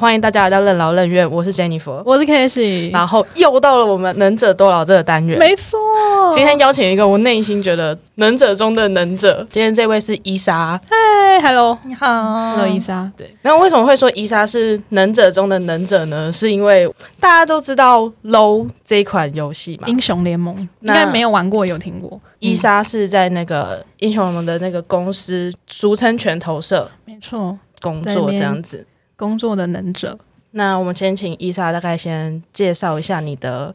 欢迎大家来到任劳任怨，我是 Jennifer，我是 k a s e y 然后又到了我们能者多劳这个单元，没错。今天邀请一个我内心觉得能者中的能者，今天这位是伊莎。嗨，Hello，你好，Hello，伊莎。对，那为什么会说伊莎是能者中的能者呢？是因为大家都知道 LO 这一款游戏嘛，英雄联盟应该没有玩过，有听过。伊莎是在那个英雄联盟的那个公司，俗称拳头社，没错，工作这样子。工作的能者，那我们先请伊莎大概先介绍一下你的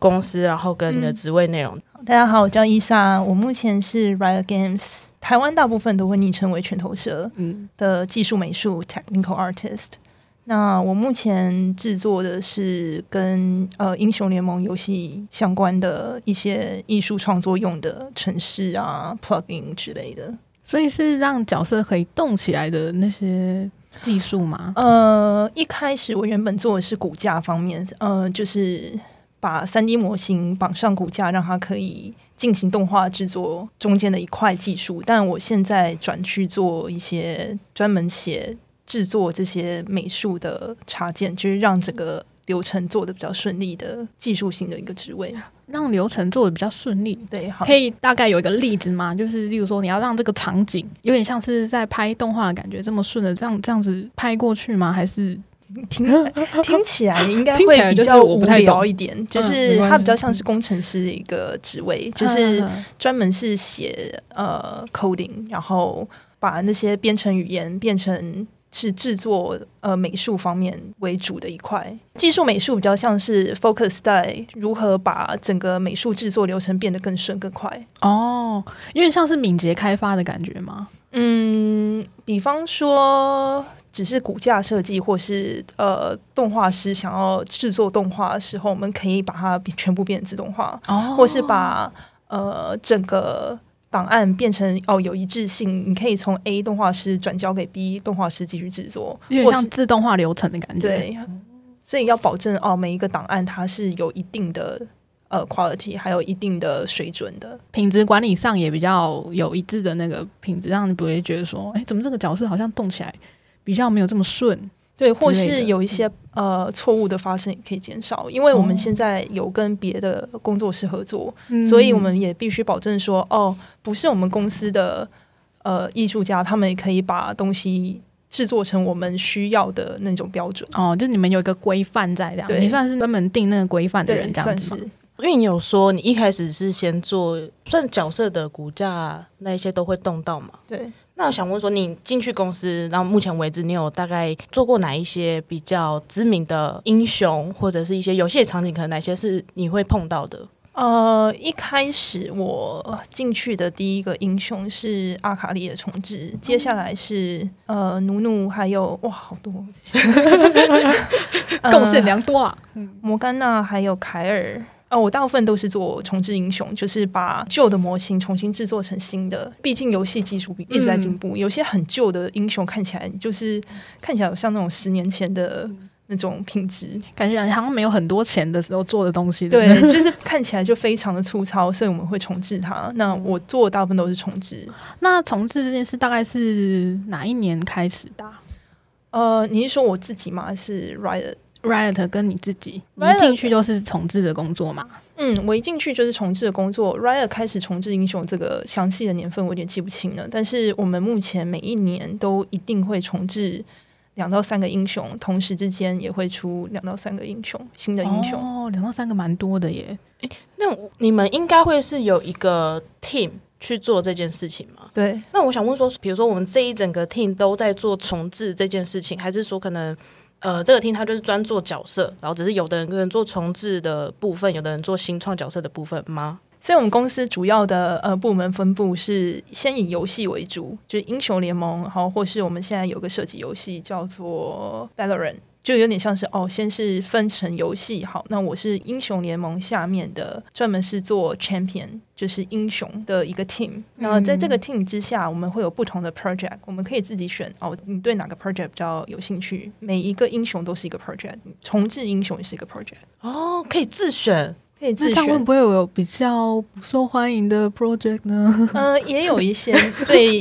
公司，然后跟你的职位内容。大家好，我叫伊莎，我目前是 Riot Games 台湾大部分都会昵称为拳头社的技术美术 Technical Artist。那我目前制作的是跟呃英雄联盟游戏相关的一些艺术创作用的城市啊、plugin 之类的，所以是让角色可以动起来的那些。技术吗？呃，一开始我原本做的是骨架方面，呃，就是把三 D 模型绑上骨架，让它可以进行动画制作中间的一块技术。但我现在转去做一些专门写制作这些美术的插件，就是让整个流程做的比较顺利的技术性的一个职位。让流程做的比较顺利，对，可以大概有一个例子吗？就是例如说，你要让这个场景有点像是在拍动画的感觉，这么顺的这样这样子拍过去吗？还是听 听起来应该 会比较无聊一点？就是它比较像是工程师的一个职位，就是专门是写呃 coding，然后把那些编程语言变成。是制作呃美术方面为主的一块，技术美术比较像是 focus 在如何把整个美术制作流程变得更顺更快哦，因为像是敏捷开发的感觉吗？嗯，比方说只是骨架设计，或是呃动画师想要制作动画的时候，我们可以把它全部变成自动化，哦，或是把呃整个。档案变成哦有一致性，你可以从 A 动画师转交给 B 动画师继续制作，有点像自动化流程的感觉。对，所以要保证哦每一个档案它是有一定的呃 quality，还有一定的水准的品质管理上也比较有一致的那个品质，让你不会觉得说，哎，怎么这个角色好像动起来比较没有这么顺。对，或是有一些呃错误的发生也可以减少，因为我们现在有跟别的工作室合作，所以我们也必须保证说，哦，不是我们公司的呃艺术家，他们也可以把东西制作成我们需要的那种标准。哦，就你们有一个规范在这样，你算是专门定那个规范的人，这样子。因为你有说你一开始是先做算角色的骨架那一些都会动到嘛？对。那我想问说，你进去公司，然后目前为止，你有大概做过哪一些比较知名的英雄，或者是一些游戏场景，可能哪些是你会碰到的？呃，一开始我进去的第一个英雄是阿卡丽的重置，接下来是呃努努，还有哇好多，贡献良多啊，摩甘娜还有凯尔。啊，我大部分都是做重置英雄，就是把旧的模型重新制作成新的。毕竟游戏技术一直在进步，有些很旧的英雄看起来就是看起来像那种十年前的那种品质，感觉好像没有很多钱的时候做的东西。对，就是看起来就非常的粗糙，所以我们会重置它。那我做的大部分都是重置。那重置这件事大概是哪一年开始的？呃，你是说我自己吗？还是 Riot？Riot 跟你自己你一进去就是重置的工作嘛？嗯，我一进去就是重置的工作。Riot 开始重置英雄这个详细的年份我有点记不清了，但是我们目前每一年都一定会重置两到三个英雄，同时之间也会出两到三个英雄新的英雄。哦，两到三个蛮多的耶。诶，那你们应该会是有一个 team 去做这件事情吗？对。那我想问说，比如说我们这一整个 team 都在做重置这件事情，还是说可能？呃，这个厅它就是专做角色，然后只是有的人可能做重置的部分，有的人做新创角色的部分吗？所以我们公司主要的呃部门分布是先以游戏为主，就是英雄联盟，然后或是我们现在有个设计游戏叫做 Valoran。就有点像是哦，先是分成游戏好，那我是英雄联盟下面的，专门是做 champion，就是英雄的一个 team。然后在这个 team 之下，我们会有不同的 project，我们可以自己选哦，你对哪个 project 比较有兴趣？每一个英雄都是一个 project，重置英雄也是一个 project。哦，可以自选。可以自那这样会。不会有比较不受欢迎的 project 呢？嗯、也有一些 对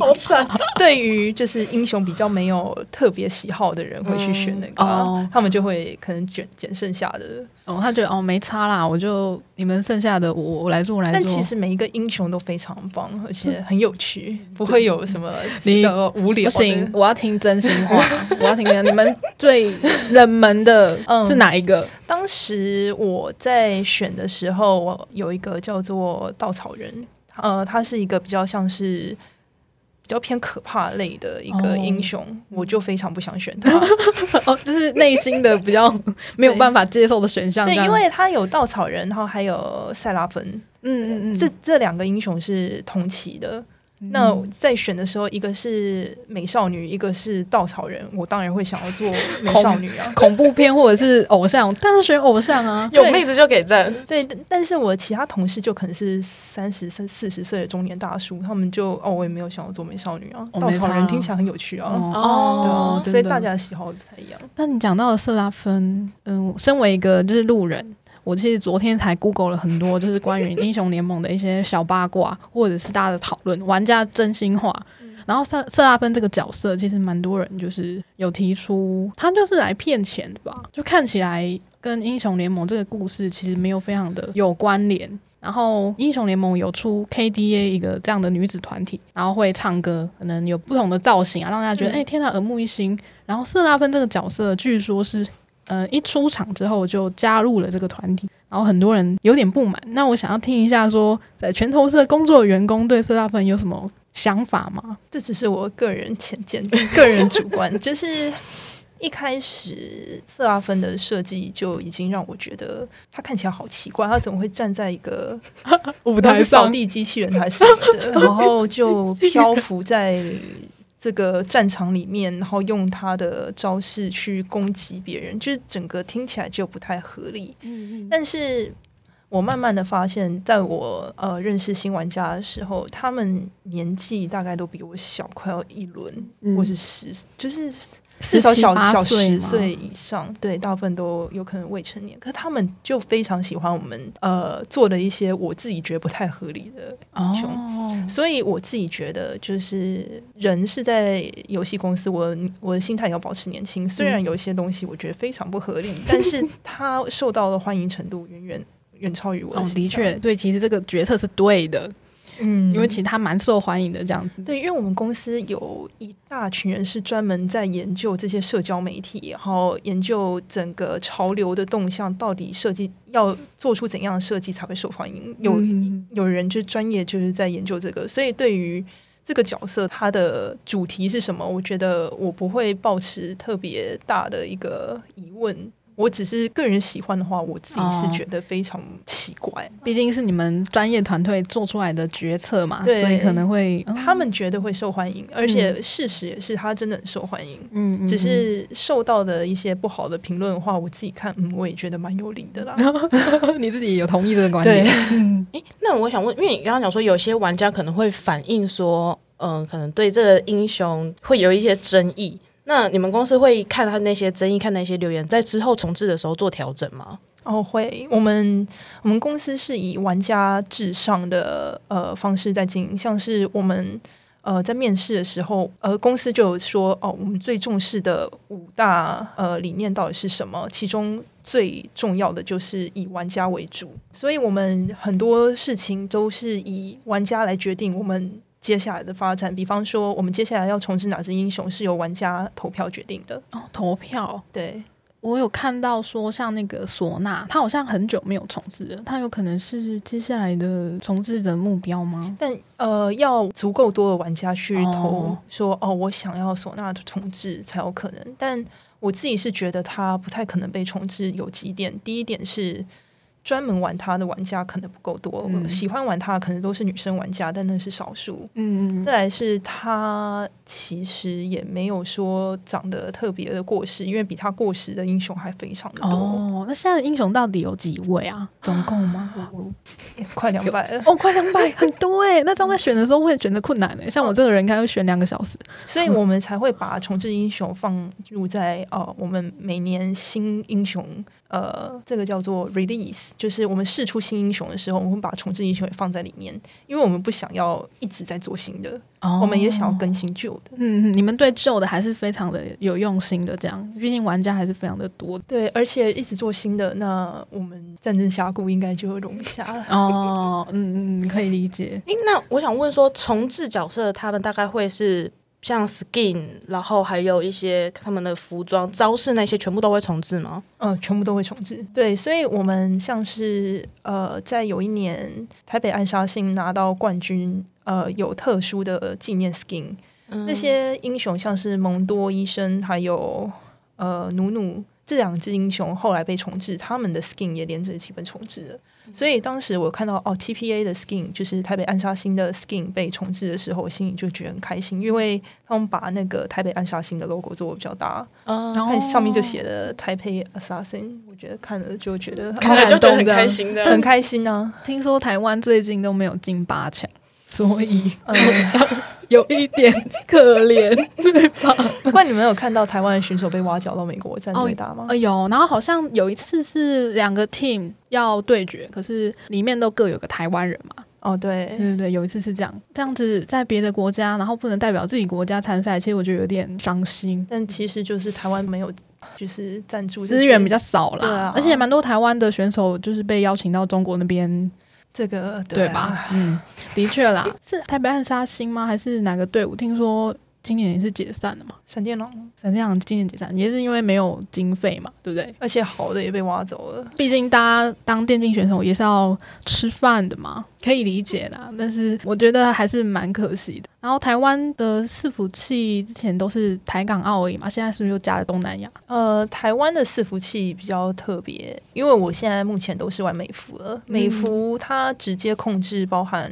对于就是英雄比较没有特别喜好的人会去选那个啊、哦他们就会可能卷捡剩下的。哦，他觉得哦没差啦，我就你们剩下的我我来做我来做。但其实每一个英雄都非常棒，而且很有趣，不会有什么你比较无聊。不行，我要听真心话，我要听真。你们最冷门的 嗯是哪一个？当时我在选的时候，我有一个叫做稻草人，呃，他是一个比较像是比较偏可怕类的一个哦英雄，我就非常不想选他。哦，这是内心的比较没有办法接受的选项。对，因为他有稻草人，然后还有塞拉芬，嗯嗯嗯，这这两个英雄是同期的。那在选的时候，一个是美少女，一个是稻草人，我当然会想要做美少女啊。恐怖片或者是偶像，当然选偶像啊。有妹子就给赞。对，但但是我其他同事就可能是三十、三四十岁的中年大叔，他们就哦，我也没有想要做美少女啊。稻草人听起来很有趣啊，对哦啊，，所以大家的喜好不太一样。那你讲到了色拉芬，嗯，身为一个就是路人，我其实昨天才 Google 了很多，就是关于英雄联盟的一些小八卦，或者是大家的讨论，玩家真心话。然后瑟瑟拉芬这个角色，其实蛮多人就是有提出，他就是来骗钱的吧？就看起来跟英雄联盟这个故事其实没有非常的有关联。然后英雄联盟有出 KDA 一个这样的女子团体，然后会唱歌，可能有不同的造型啊，让大家觉得哎、天呐，耳目一新。然后瑟拉芬这个角色，据说是呃一出场之后就加入了这个团体，然后很多人有点不满。那我想要听一下说，在拳头社工作的员工对色拉芬有什么想法吗？这只是我个人浅见、个人主观，就是一开始色拉芬的设计就已经让我觉得他看起来好奇怪，他怎么会站在一个 舞台上扫地机器人还是什么的，然后就漂浮在这个战场里面，然后用他的招式去攻击别人，就是整个听起来就不太合理。但是我慢慢的发现，在我呃认识新玩家的时候，他们年纪大概都比我小，快要一轮、嗯或是十，就是至少小小十岁以上，对，大部分都有可能未成年。可他们就非常喜欢我们呃做的一些我自己觉得不太合理的英雄。哦，所以我自己觉得，就是人是在游戏公司，我我的心态也要保持年轻。虽然有一些东西我觉得非常不合理，但是 他受到的欢迎程度远远远超于我的确，，对，其实这个决策是对的，嗯因为其实他蛮受欢迎的，这样子。对，因为我们公司有一大群人是专门在研究这些社交媒体，然后研究整个潮流的动向，到底设计要做出怎样的设计才会受欢迎。有、嗯有人就专业就是在研究这个，所以对于这个角色它的主题是什么，我觉得我不会抱持特别大的一个疑问。我只是个人喜欢的话，我自己是哦觉得非常奇怪。毕竟是你们专业团队做出来的决策嘛，所以可能会他们觉得会受欢迎，而且事实也是他真的很受欢迎。嗯，嗯只是受到的一些不好的评论的话，我自己看，嗯，我也觉得蛮有理的啦。嗯 你自己有同意这个观点？诶，那我想问，因为你刚刚讲说有些玩家可能会反映说，嗯、可能对这个英雄会有一些争议。那你们公司会看他那些争议，看那些留言，在之后重置的时候做调整吗？哦，会，我们我们公司是以玩家至上的呃方式在经营，像是我们呃在面试的时候，呃公司就有说哦，我们最重视的五大呃理念到底是什么？其中最重要的就是以玩家为主，所以我们很多事情都是以玩家来决定我们。接下来的发展，比方说，我们接下来要重置哪只英雄，是由玩家投票决定的。哦，投票，对，我有看到说，像那个唢呐，他好像很久没有重置了，他有可能是接下来的重置的目标吗？但呃，要足够多的玩家去投哦说哦我想要唢呐的重置才有可能。但我自己是觉得它不太可能被重置，有几点。第一点是专门玩它的玩家可能不够多，嗯喜欢玩它可能都是女生玩家，但那是少数。嗯再来是它其实也没有说长得特别的过时，因为比它过时的英雄还非常的多，哦，那现在的英雄到底有几位啊？总共吗？快两百了。哦，快两百，很多哎。那这样在选的时候会选择困难哎，像我这个人应该会选两个小时。所以我们才会把重置英雄放入在呃我们每年新英雄呃，这个叫做 release，就是我们试出新英雄的时候，我们会把重置英雄也放在里面，因为我们不想要一直在做新的，哦我们也想要更新旧的。嗯，嗯你们对旧的还是非常的有用心的，这样，毕竟玩家还是非常的多。对，而且一直做新的，那我们战争峡谷应该就会容下了。哦，嗯嗯，可以理解。诶，那我想问说，重置角色他们大概会是像 skin，然后还有一些他们的服装、招式那些，全部都会重置吗？嗯，全部都会重置。对，所以我们像是呃，在有一年台北暗杀星拿到冠军，呃，有特殊的纪念 skin，、那些英雄像是蒙多医生还有呃努努这两只英雄后来被重置，他们的 skin 也连着一起被重置了。所以当时我看到哦，TPA 的 skin 就是台北暗杀星的 skin 被重置的时候，我心里就觉得很开心，因为他们把那个台北暗杀星的 logo 做的比较大，嗯，然后看上面就写了台北 assassin，我觉得看了就觉得看 看了就觉得很感动的开心的。很开心啊。听说台湾最近都没有进八强，所以嗯，有一点可怜，对吧？不过你们有看到台湾的选手被挖角到美国战队打吗？哎呦，然后好像有一次是两个 team 要对决，可是里面都各有个台湾人嘛。哦，对对，对对，有一次是这样，这样子在别的国家，然后不能代表自己国家参赛，其实我觉得有点伤心。但其实就是台湾没有，就是赞助资源比较少啦，对啊而且也蛮多台湾的选手就是被邀请到中国那边，这个对啊吧？嗯，的确啦，是台北暗杀星吗？还是哪个队伍？听说今年也是解散了嘛？闪电狼，闪电狼今年解散也是因为没有经费嘛，对不对？而且好的也被挖走了。毕竟大家当电竞选手也是要吃饭的嘛，可以理解啦。但是我觉得还是蛮可惜的。然后台湾的伺服器之前都是台港澳而已嘛，现在是不是又加了东南亚？呃，台湾的伺服器比较特别，因为我现在目前都是玩美服了。美服它直接控制包含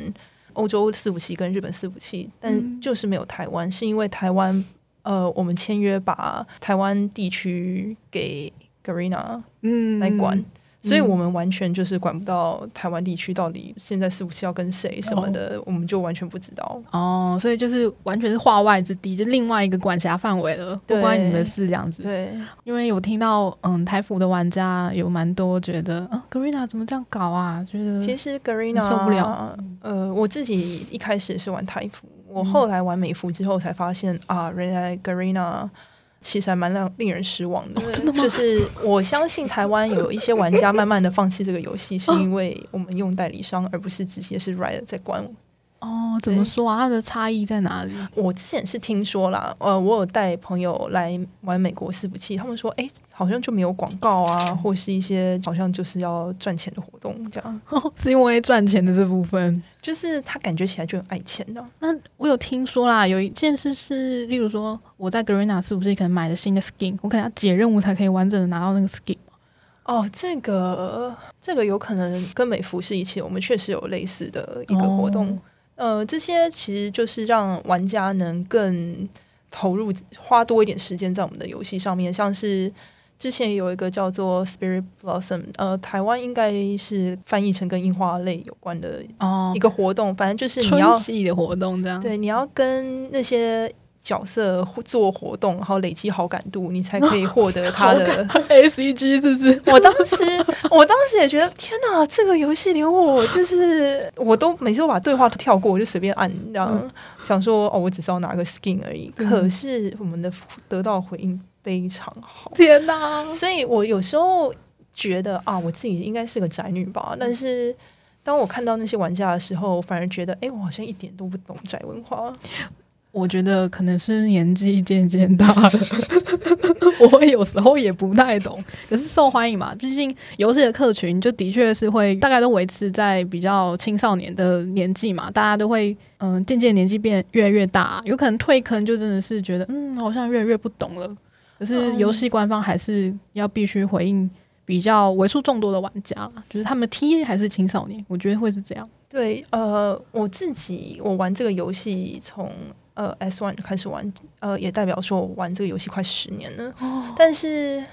欧洲伺服器跟日本伺服器，但就是没有台湾，是因为台湾呃，我们签约把台湾地区给 Garena 嗯来管。所以我们完全就是管不到台湾地区到底现在是不是要跟谁什么的，我们就完全不知道。哦，所以就是完全是化外之地，就另外一个管辖范围了，不对关你们的事这样子。对，因为有听到，嗯，台服的玩家有蛮多觉得，啊，Garena 怎么这样搞啊？觉得其实 Garena 受不了。呃，我自己一开始是玩台服，我后来玩美服之后才发现啊，原来 Garena 其实还蛮让令人失望的。就是我相信台湾有一些玩家慢慢的放弃这个游戏，是因为我们用代理商，而不是直接是 Riot 在管。哦，怎么说啊？它的差异在哪里？我之前是听说啦，呃，我有带朋友来玩美国伺服器，他们说，哎、好像就没有广告啊，或是一些好像就是要赚钱的活动，这样，是因为赚钱的这部分。就是他感觉起来就很爱钱的。那我有听说啦，有一件事是，例如说我在 Garena 是不是可能买了新的 skin，我可能要解任务才可以完整的拿到那个 skin。哦，这个这个有可能跟美服是一起，我们确实有类似的一个活动。哦呃，这些其实就是让玩家能更投入，花多一点时间在我们的游戏上面，像是。之前有一个叫做 Spirit Blossom，呃，台湾应该是翻译成跟樱花类有关的哦一个活动，反正就是你春要季的活动这样。对你要跟那些角色做活动，然后累积好感度，你才可以获得 他的 A C G 是不是？我当时，我当时也觉得，天哪，这个游戏连我就是我都每次都把对话都跳过，我就随便按，然后、想说哦，我只是要拿个 skin 而已。嗯可是我们的得到回应非常好，天哪！所以我有时候觉得啊，我自己应该是个宅女吧，但是。当我看到那些玩家的时候，反而觉得，哎、我好像一点都不懂宅文化。我觉得可能是年纪渐渐大了，我有时候也不太懂。可是受欢迎嘛，毕竟游戏的客群就的确是会大概都维持在比较青少年的年纪嘛，大家都会嗯渐渐年纪变越来越大，有可能退坑就真的是觉得嗯好像越来越不懂了。可是游戏官方还是要必须回应比较为数众多的玩家，就是他们 TA 还是青少年，我觉得会是这样。对，呃，我自己我玩这个游戏从呃 S One 开始玩，呃，也代表说我玩这个游戏快十年了。但是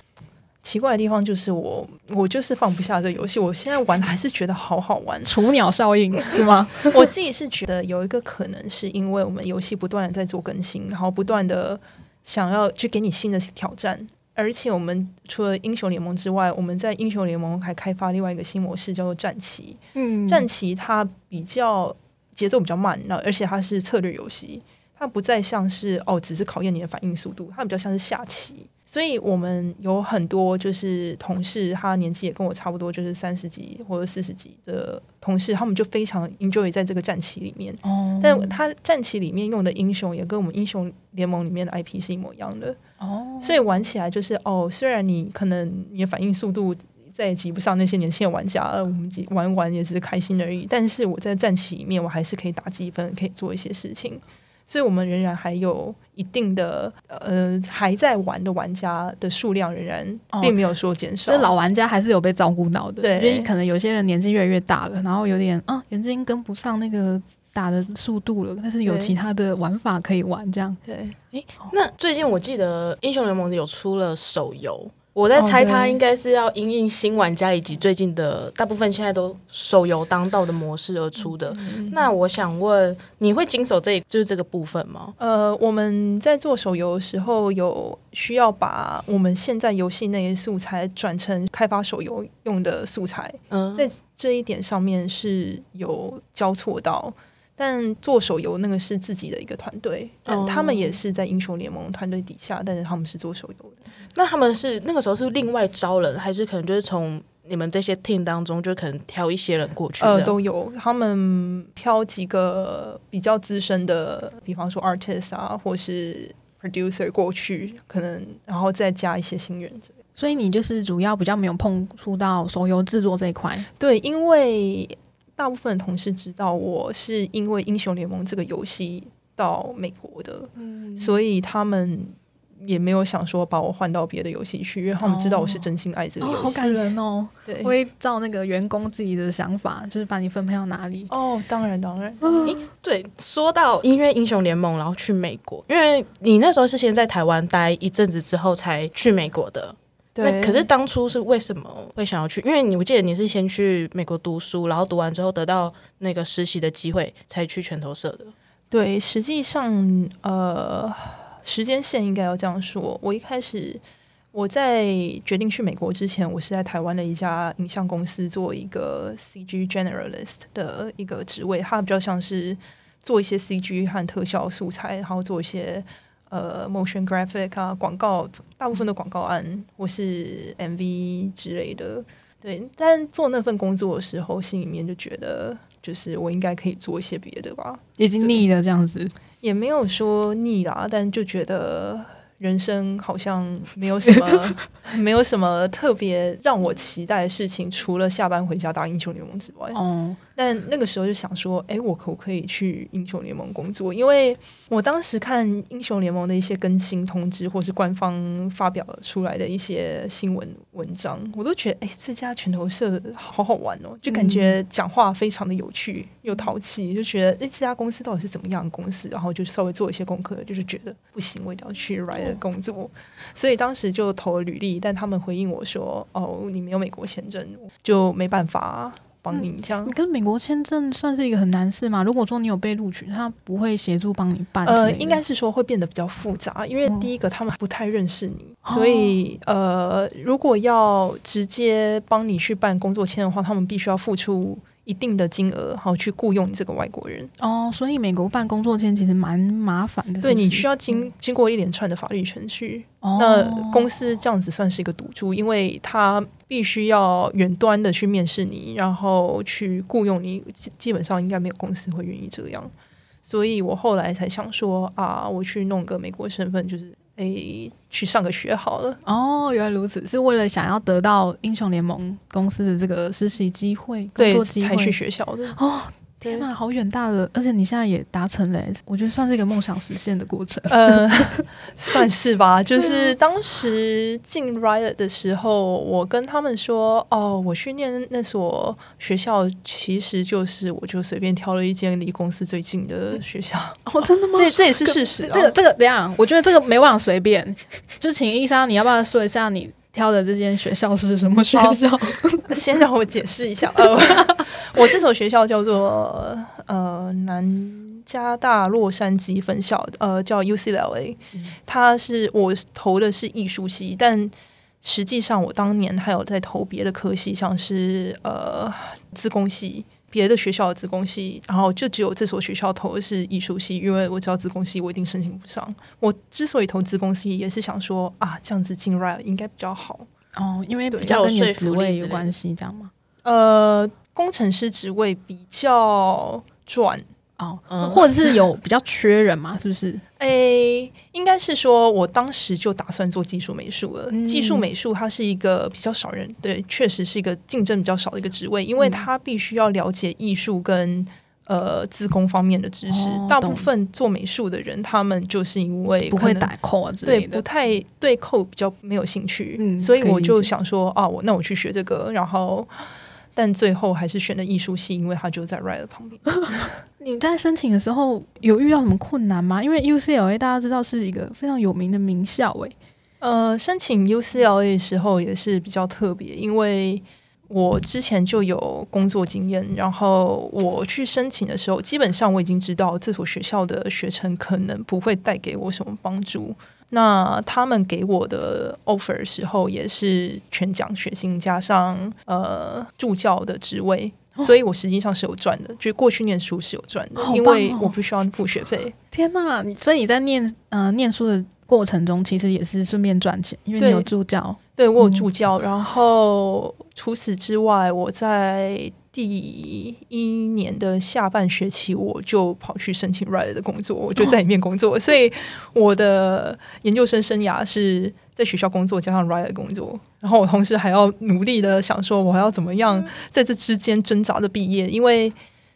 奇怪的地方就是我我就是放不下这个游戏，我现在玩还是觉得好好玩。雏鸟效应 是吗？我自己是觉得有一个可能是因为我们游戏不断的在做更新，然后不断的想要去给你新的挑战。而且我们除了英雄联盟之外，我们在英雄联盟还开发另外一个新模式，叫做战棋。嗯，战棋它比较节奏比较慢，那而且它是策略游戏，它不再像是哦，只是考验你的反应速度，它比较像是下棋。所以我们有很多就是同事，他年纪也跟我差不多，就是三十几或者四十几的同事，他们就非常 enjoy 在这个战棋里面。哦，但他战棋里面用的英雄也跟我们英雄联盟里面的 IP 是一模一样的，哦，所以玩起来就是哦，虽然你可能你的反应速度再也及不上那些年轻的玩家了，我们几玩玩也只是开心而已，但是我在战棋里面我还是可以打积分，可以做一些事情，所以我们仍然还有一定的呃还在玩的玩家的数量仍然哦并没有说减少，就是老玩家还是有被照顾到的，对。因为可能有些人年纪越来越大了，然后有点啊，眼睛跟不上那个打的速度了，但是有其他的玩法可以玩，这样。对。诶那最近我记得英雄联盟有出了手游，我在猜哦对它应该是要因应新玩家以及最近的大部分现在都手游当道的模式而出的。那我想问，你会经手这就是这个部分吗？呃，我们在做手游的时候，有需要把我们现在游戏那些素材转成开发手游用的素材，嗯，在这一点上面是有交错到。但做手游那个是自己的一个团队，但哦他们也是在英雄联盟团队底下，但是他们是做手游的。那他们是那个时候是另外招人，还是可能就是从你们这些 team 当中，就可能挑一些人过去？呃，都有，他们挑几个比较资深的，比方说 artist 啊，或是 producer 过去，可能然后再加一些新人所以你就是主要比较没有碰触到手游制作这一块，对，因为大部分的同事知道我是因为英雄联盟这个游戏到美国的，所以他们也没有想说把我换到别的游戏去，因为他们知道我是真心爱这个哦，游戏。好感人哦！对，会照那个员工自己的想法，就是把你分配到哪里。哦，当然当然，对，说到音乐英雄联盟，然后去美国，因为你那时候是先在台湾待一阵子之后才去美国的。对。那可是当初是为什么会想要去？因为你我记得你是先去美国读书，然后读完之后得到那个实习的机会，才去拳头社的。对，实际上，呃，时间线应该要这样说。我一开始我在决定去美国之前，我是在台湾的一家影像公司做一个 CG generalist 的一个职位，它比较像是做一些 CG 和特效素材，然后做一些呃 motion graphic 啊广告，大部分的广告案或是 MV 之类的。对，但做那份工作的时候，心里面就觉得，就是我应该可以做一些别的吧。已经腻了这样子，也没有说腻啦，但就觉得人生好像没有什么 没有什么特别让我期待的事情，除了下班回家打英雄联盟之外。哦，但那个时候就想说，哎，我可不可以去英雄联盟工作？因为我当时看英雄联盟的一些更新通知，或是官方发表出来的一些新闻文章，我都觉得，哎，这家拳头社好好玩哦，就感觉讲话非常的有趣又淘气，就觉得，哎，这家公司到底是怎么样的公司？然后就稍微做一些功课，就是觉得不行，我一定要去 Riot 工作。所以当时就投了履历，但他们回应我说，哦，你没有美国签证，就没办法帮你这样。可是美国签证算是一个很难事嘛？如果说你有被录取，他不会协助帮你办。呃，应该是说会变得比较复杂，因为哦第一个他们不太认识你，哦所以呃，如果要直接帮你去办工作签的话，他们必须要付出一定的金额，好去雇佣你这个外国人。哦，所以美国办工作签其实蛮麻烦的。对你需要经经过一连串的法律程序，哦那公司这样子算是一个赌注，因为他必须要远端的去面试你，然后去雇佣你，基基本上应该没有公司会愿意这样。所以我后来才想说啊，我去弄个美国身份，就是诶、去上个学好了。哦，原来如此，是为了想要得到英雄联盟公司的这个实习机会、工对，作机会才去。学校的。哦，天哪，好远大的！而且你现在也达成了耶，我觉得算是一个梦想实现的过程。呃，算是吧。就是当时进 Riot 的时候，我跟他们说，哦，我去念那所学校，其实就是我就随便挑了一间离公司最近的学校。哦，真的吗这这也是事实、啊。这个这个，怎样，我觉得这个没办法随便。就请伊莎，你要不要说一下你挑的这间学校是什么学校？先让我解释一下，呃，我这所学校叫做呃南加大洛杉矶分校，呃，叫 UCLA，它是我投的是艺术系，但实际上我当年还有在投别的科系，像是呃自工系。别的学校的自工系，然后就只有这所学校投的是艺术系，因为我知道自工系我一定申请不上。我之所以投自工系，也是想说啊，这样子进 RILE 应该比较好。哦，因为比较跟你的职位有关系，这样吗？呃，工程师职位比较赚，哦，嗯或者是有比较缺人嘛？是不是？诶，应该是说，我当时就打算做技术美术了。嗯技术美术它是一个比较少人，对，确实是一个竞争比较少的一个职位，因为嗯它必须要了解艺术跟呃自工方面的知识。哦大部分做美术的人，他们就是因为不会打扣啊之对，类的。不太对扣比较没有兴趣，嗯所以我就想说啊，我那我去学这个，然后但最后还是选了艺术系，因为它就在 r i 的旁边。你在申请的时候有遇到什么困难吗？因为 UCLA 大家知道是一个非常有名的名校、欸，呃，申请 UCLA 的时候也是比较特别，因为我之前就有工作经验，然后我去申请的时候，基本上我已经知道这所学校的学程可能不会带给我什么帮助。那他们给我的 offer 的时候也是全奖学金加上呃助教的职位，哦所以我实际上是有赚的，就过去念书是有赚的，好因为我不需要付学费。天呐！你所以你在念呃念书的过程中，其实也是顺便赚钱，因为你有助教。对我有嗯助教，然后除此之外，我在第一年的下半学期，我就跑去申请 RIDE 的工作，我就在里面工作，所以我的研究生生涯是在学校工作加上 RIDE 的工作，然后我同时还要努力的想说，我还要怎么样在这之间挣扎着毕业，因为。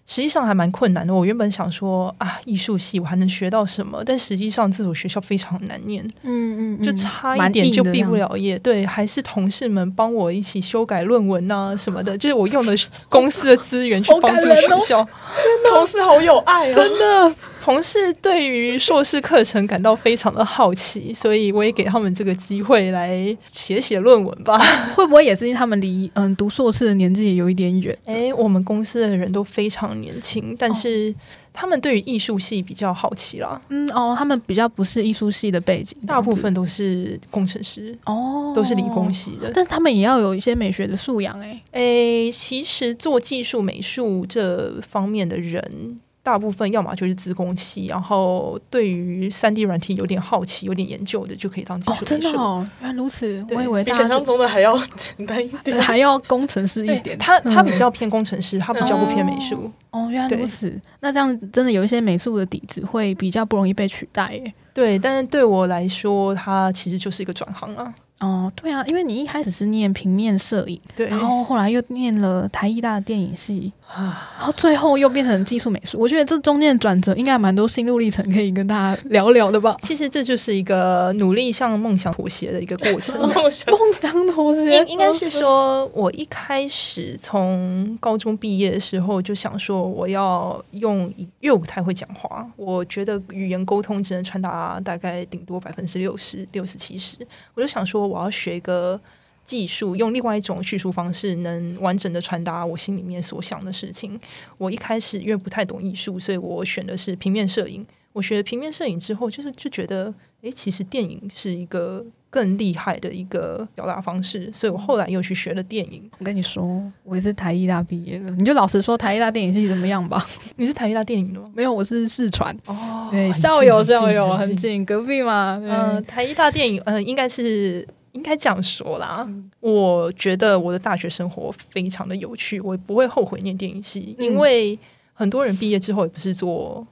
实际上还蛮困难的。我原本想说啊，艺术系我还能学到什么？但实际上这所学校非常难念，嗯嗯就差一点就毕不了业。对，还是同事们帮我一起修改论文啊什么的，就是我用的公司的资源去帮助学校。同事好有爱啊！真的。同事对于硕士课程感到非常的好奇，所以我也给他们这个机会来写写论文吧。会不会也是因为他们离嗯读硕士的年纪也有一点远？诶，我们公司的人都非常年轻，但是他们对于艺术系比较好奇啦。嗯哦，他们比较不是艺术系的背景，大部分都是工程师，哦都是理工系的。但是他们也要有一些美学的素养哎。诶，其实做技术美术这方面的人。大部分要么就是自工期，然后对于三 D 软体有点好奇、有点研究的，就可以当技术真的哦，原来如此，我以为比想象中的还要简单一点，还要工程师一点。他他比较偏工程师，他比较不偏美术。哦，原来如此。那这样真的有一些美术的底子会比较不容易被取代耶。对，但是对我来说，它其实就是一个转行啊。哦，对啊，因为你一开始是念平面摄影，对，然后后来又念了台艺大的电影系，然后最后又变成技术美术。我觉得这中间的转折应该蛮多心路历程可以跟大家聊聊的吧。其实这就是一个努力向梦想妥协的一个过程。梦 想梦想妥协应应该是说，我一开始从高中毕业的时候就想说，我要用，因为我不太会讲话，我觉得语言沟通只能传达大概顶多百分之六十、六十七十，我就想说，我要学一个技术，用另外一种叙述方式，能完整的传达我心里面所想的事情。我一开始因为不太懂艺术，所以我选的是平面摄影。我学了平面摄影之后，就是就觉得，诶，其实电影是一个更厉害的一个表达方式，所以我后来又去学了电影。我跟你说，我也是台艺大毕业的，你就老实说台艺大电影系怎么样吧。你是台艺大电影的吗？没有，我是视传。哦对，校友校友很。近，隔壁嘛。嗯、嗯，台艺大电影，嗯、应该是应该这样说啦。我觉得我的大学生活非常的有趣，我不会后悔念电影系，嗯因为很多人毕业之后也不是做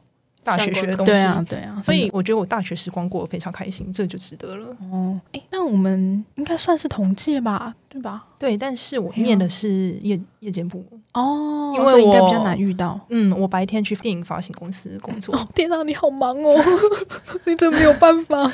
大学学的东西，对啊，对啊。所以我觉得我大学时光过得非常开心，这就值得了。哦，哎，那我们应该算是同届吧，对吧？对，但是我念的是夜夜间部，哦，因为我应该比较难遇到。嗯，我白天去电影发行公司工作。哦，天啊，你好忙哦，你怎么没有办法？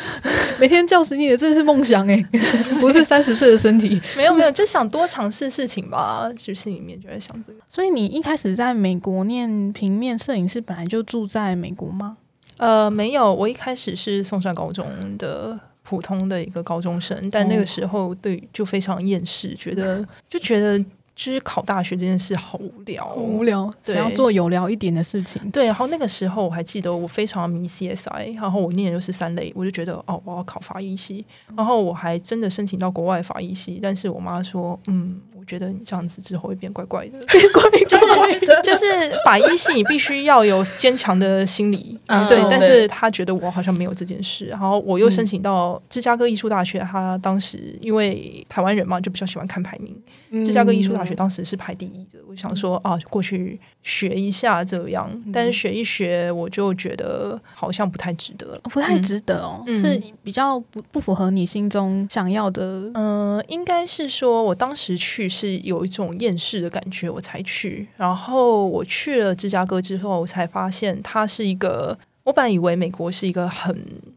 每天叫醒你的真是梦想哎，不是三十岁的身体。没有没有，就想多尝试事情吧，就心里面就在想这个。所以你一开始在美国念平面摄影师，本来就住在美国吗？呃，没有，我一开始是送上高中的普通的一个高中生，但那个时候对就非常厌世，觉得 就觉得就是考大学这件事好无聊。哦、无聊，想要做有聊一点的事情。对，然后那个时候我还记得我非常迷 CSI，然后我念的就是三类，我就觉得哦，我要考法医系，然后我还真的申请到国外法医系，但是我妈说，嗯，我觉得你这样子之后会变怪怪的，怪就是 就是法医系你必须要有坚强的心理，嗯。对，但是他觉得我好像没有这件事，然后我又申请到芝加哥艺术大学，他当时因为台湾人嘛，就比较喜欢看排名，嗯。芝加哥艺术大学当时是排第一的，我想说啊，过去学一下这样，但是学一学，我就觉得好像不太值得了。不太值得哦，嗯。是比较不不符合你心中想要的。嗯、应该是说我当时去是有一种厌世的感觉，我才去。然后我去了芝加哥之后，我才发现它是一个，我本来以为美国是一个很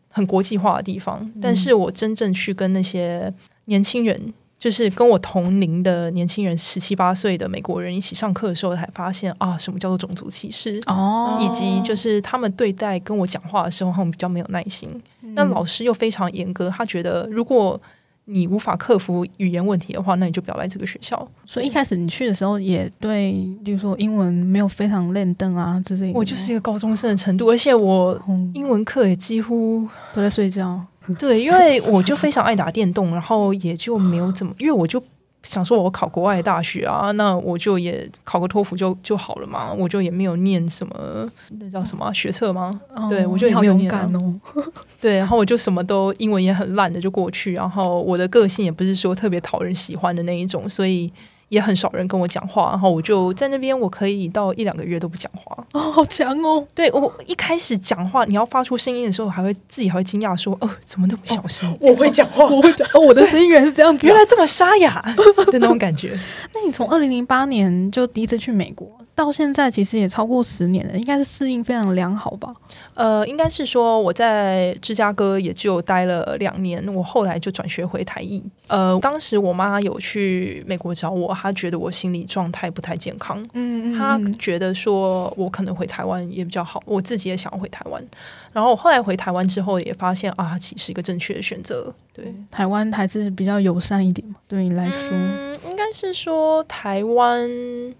很国际化的地方，但是我真正去跟那些年轻人。就是跟我同龄的年轻人，十七八岁的美国人一起上课的时候，才发现啊，什么叫做种族歧视。哦以及就是他们对待跟我讲话的时候，他们比较没有耐心。嗯那老师又非常严格，他觉得如果你无法克服语言问题的话，那你就不要来这个学校。所以一开始你去的时候，也对，比如说英文没有非常练登啊之类的。我就是一个高中生的程度，而且我嗯英文课也几乎都在睡觉。对，因为我就非常爱打电动，然后也就没有怎么，因为我就。想说，我考国外的大学啊，那我就也考个托福就就好了嘛，我就也没有念什么那叫什么啊学测吗？对我就好勇也没有念啊敢哦。对，然后我就什么都英文也很烂的就过去，然后我的个性也不是说特别讨人喜欢的那一种，所以也很少人跟我讲话，然后我就在那边我可以到一两个月都不讲话。哦，好强哦！对我一开始讲话，你要发出声音的时候，还会自己还会惊讶说，哦，怎么那么小声？我会讲话，我会讲，哦，我的声音原来是这样子啊、原来这么沙哑 的那种感觉。那你从二零零八年就第一次去美国，到现在其实也超过十年了，应该是适应非常良好吧？呃，应该是说我在芝加哥也就待了两年，我后来就转学回台艺。呃，当时我妈有去美国找我，她觉得我心理状态不太健康，嗯她觉得说我可能回台湾也比较好，我自己也想要回台湾。然后我后来回台湾之后，也发现啊，其实是一个正确的选择。对，台湾还是比较友善一点嘛，对你来说。是说台湾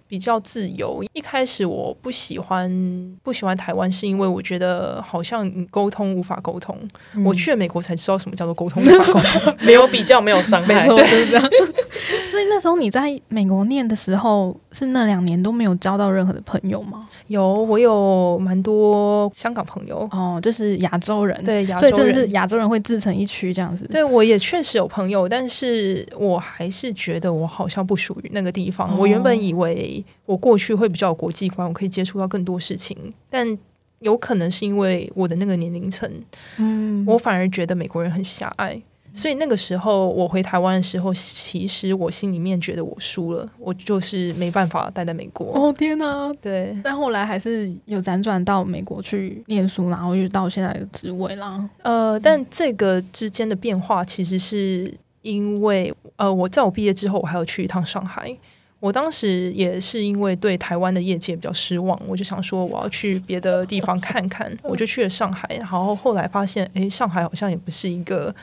比较自由。一开始我不喜欢不喜欢台湾，是因为我觉得好像沟通无法沟通。嗯我去了美国才知道什么叫做沟通无法沟通。没有比较，没有伤害。没错，就是这样。所以那时候你在美国念的时候，是那两年都没有交到任何的朋友吗？有我有蛮多香港朋友，哦，就是亚洲人，，对亚洲所以真的是人。亚洲人会自成一区这样子。对，我也确实有朋友，但是我还是觉得我好像不属于那个地方。哦我原本以为我过去会比较有国际观，我可以接触到更多事情，但有可能是因为我的那个年龄层，嗯，我反而觉得美国人很狭隘。所以那个时候我回台湾的时候，其实我心里面觉得我输了，我就是没办法待在美国。哦天哪！对，但后来还是有辗转到美国去念书，然后又到现在的职位啦。呃，但这个之间的变化，其实是因为呃，我在我毕业之后，我还要去一趟上海。我当时也是因为对台湾的业界比较失望，我就想说我要去别的地方看看，我就去了上海。然后后来发现，诶，上海好像也不是一个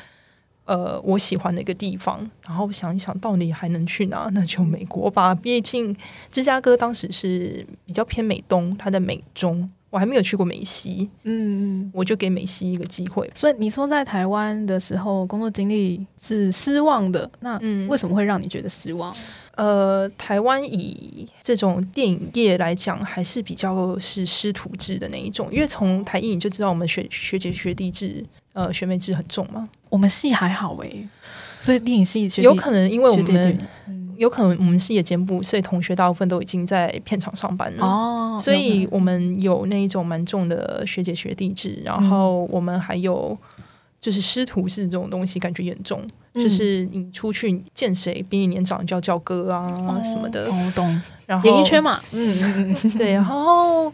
呃我喜欢的一个地方。然后想一想，到底还能去哪？那就美国吧。毕竟芝加哥当时是比较偏美东，它的美中，我还没有去过美西，嗯，我就给美西一个机会。所以你说在台湾的时候工作经历是失望的，那嗯为什么会让你觉得失望？呃，台湾以这种电影业来讲，还是比较是师徒制的那一种，因为从台艺你就知道我们学学姐学弟制，呃，学妹制很重嘛。我们系还好诶、所以电影系有可能因为我们有可能我们是夜间部，所以同学大部分都已经在片场上班了。哦，所以我们有那一种蛮重的学姐学弟制，然后我们还有就是师徒制这种东西，感觉严重。能就是你出去见谁比你年长，你就要叫哥啊什么的。哦，懂然后演艺圈嘛，嗯嗯嗯，对，然后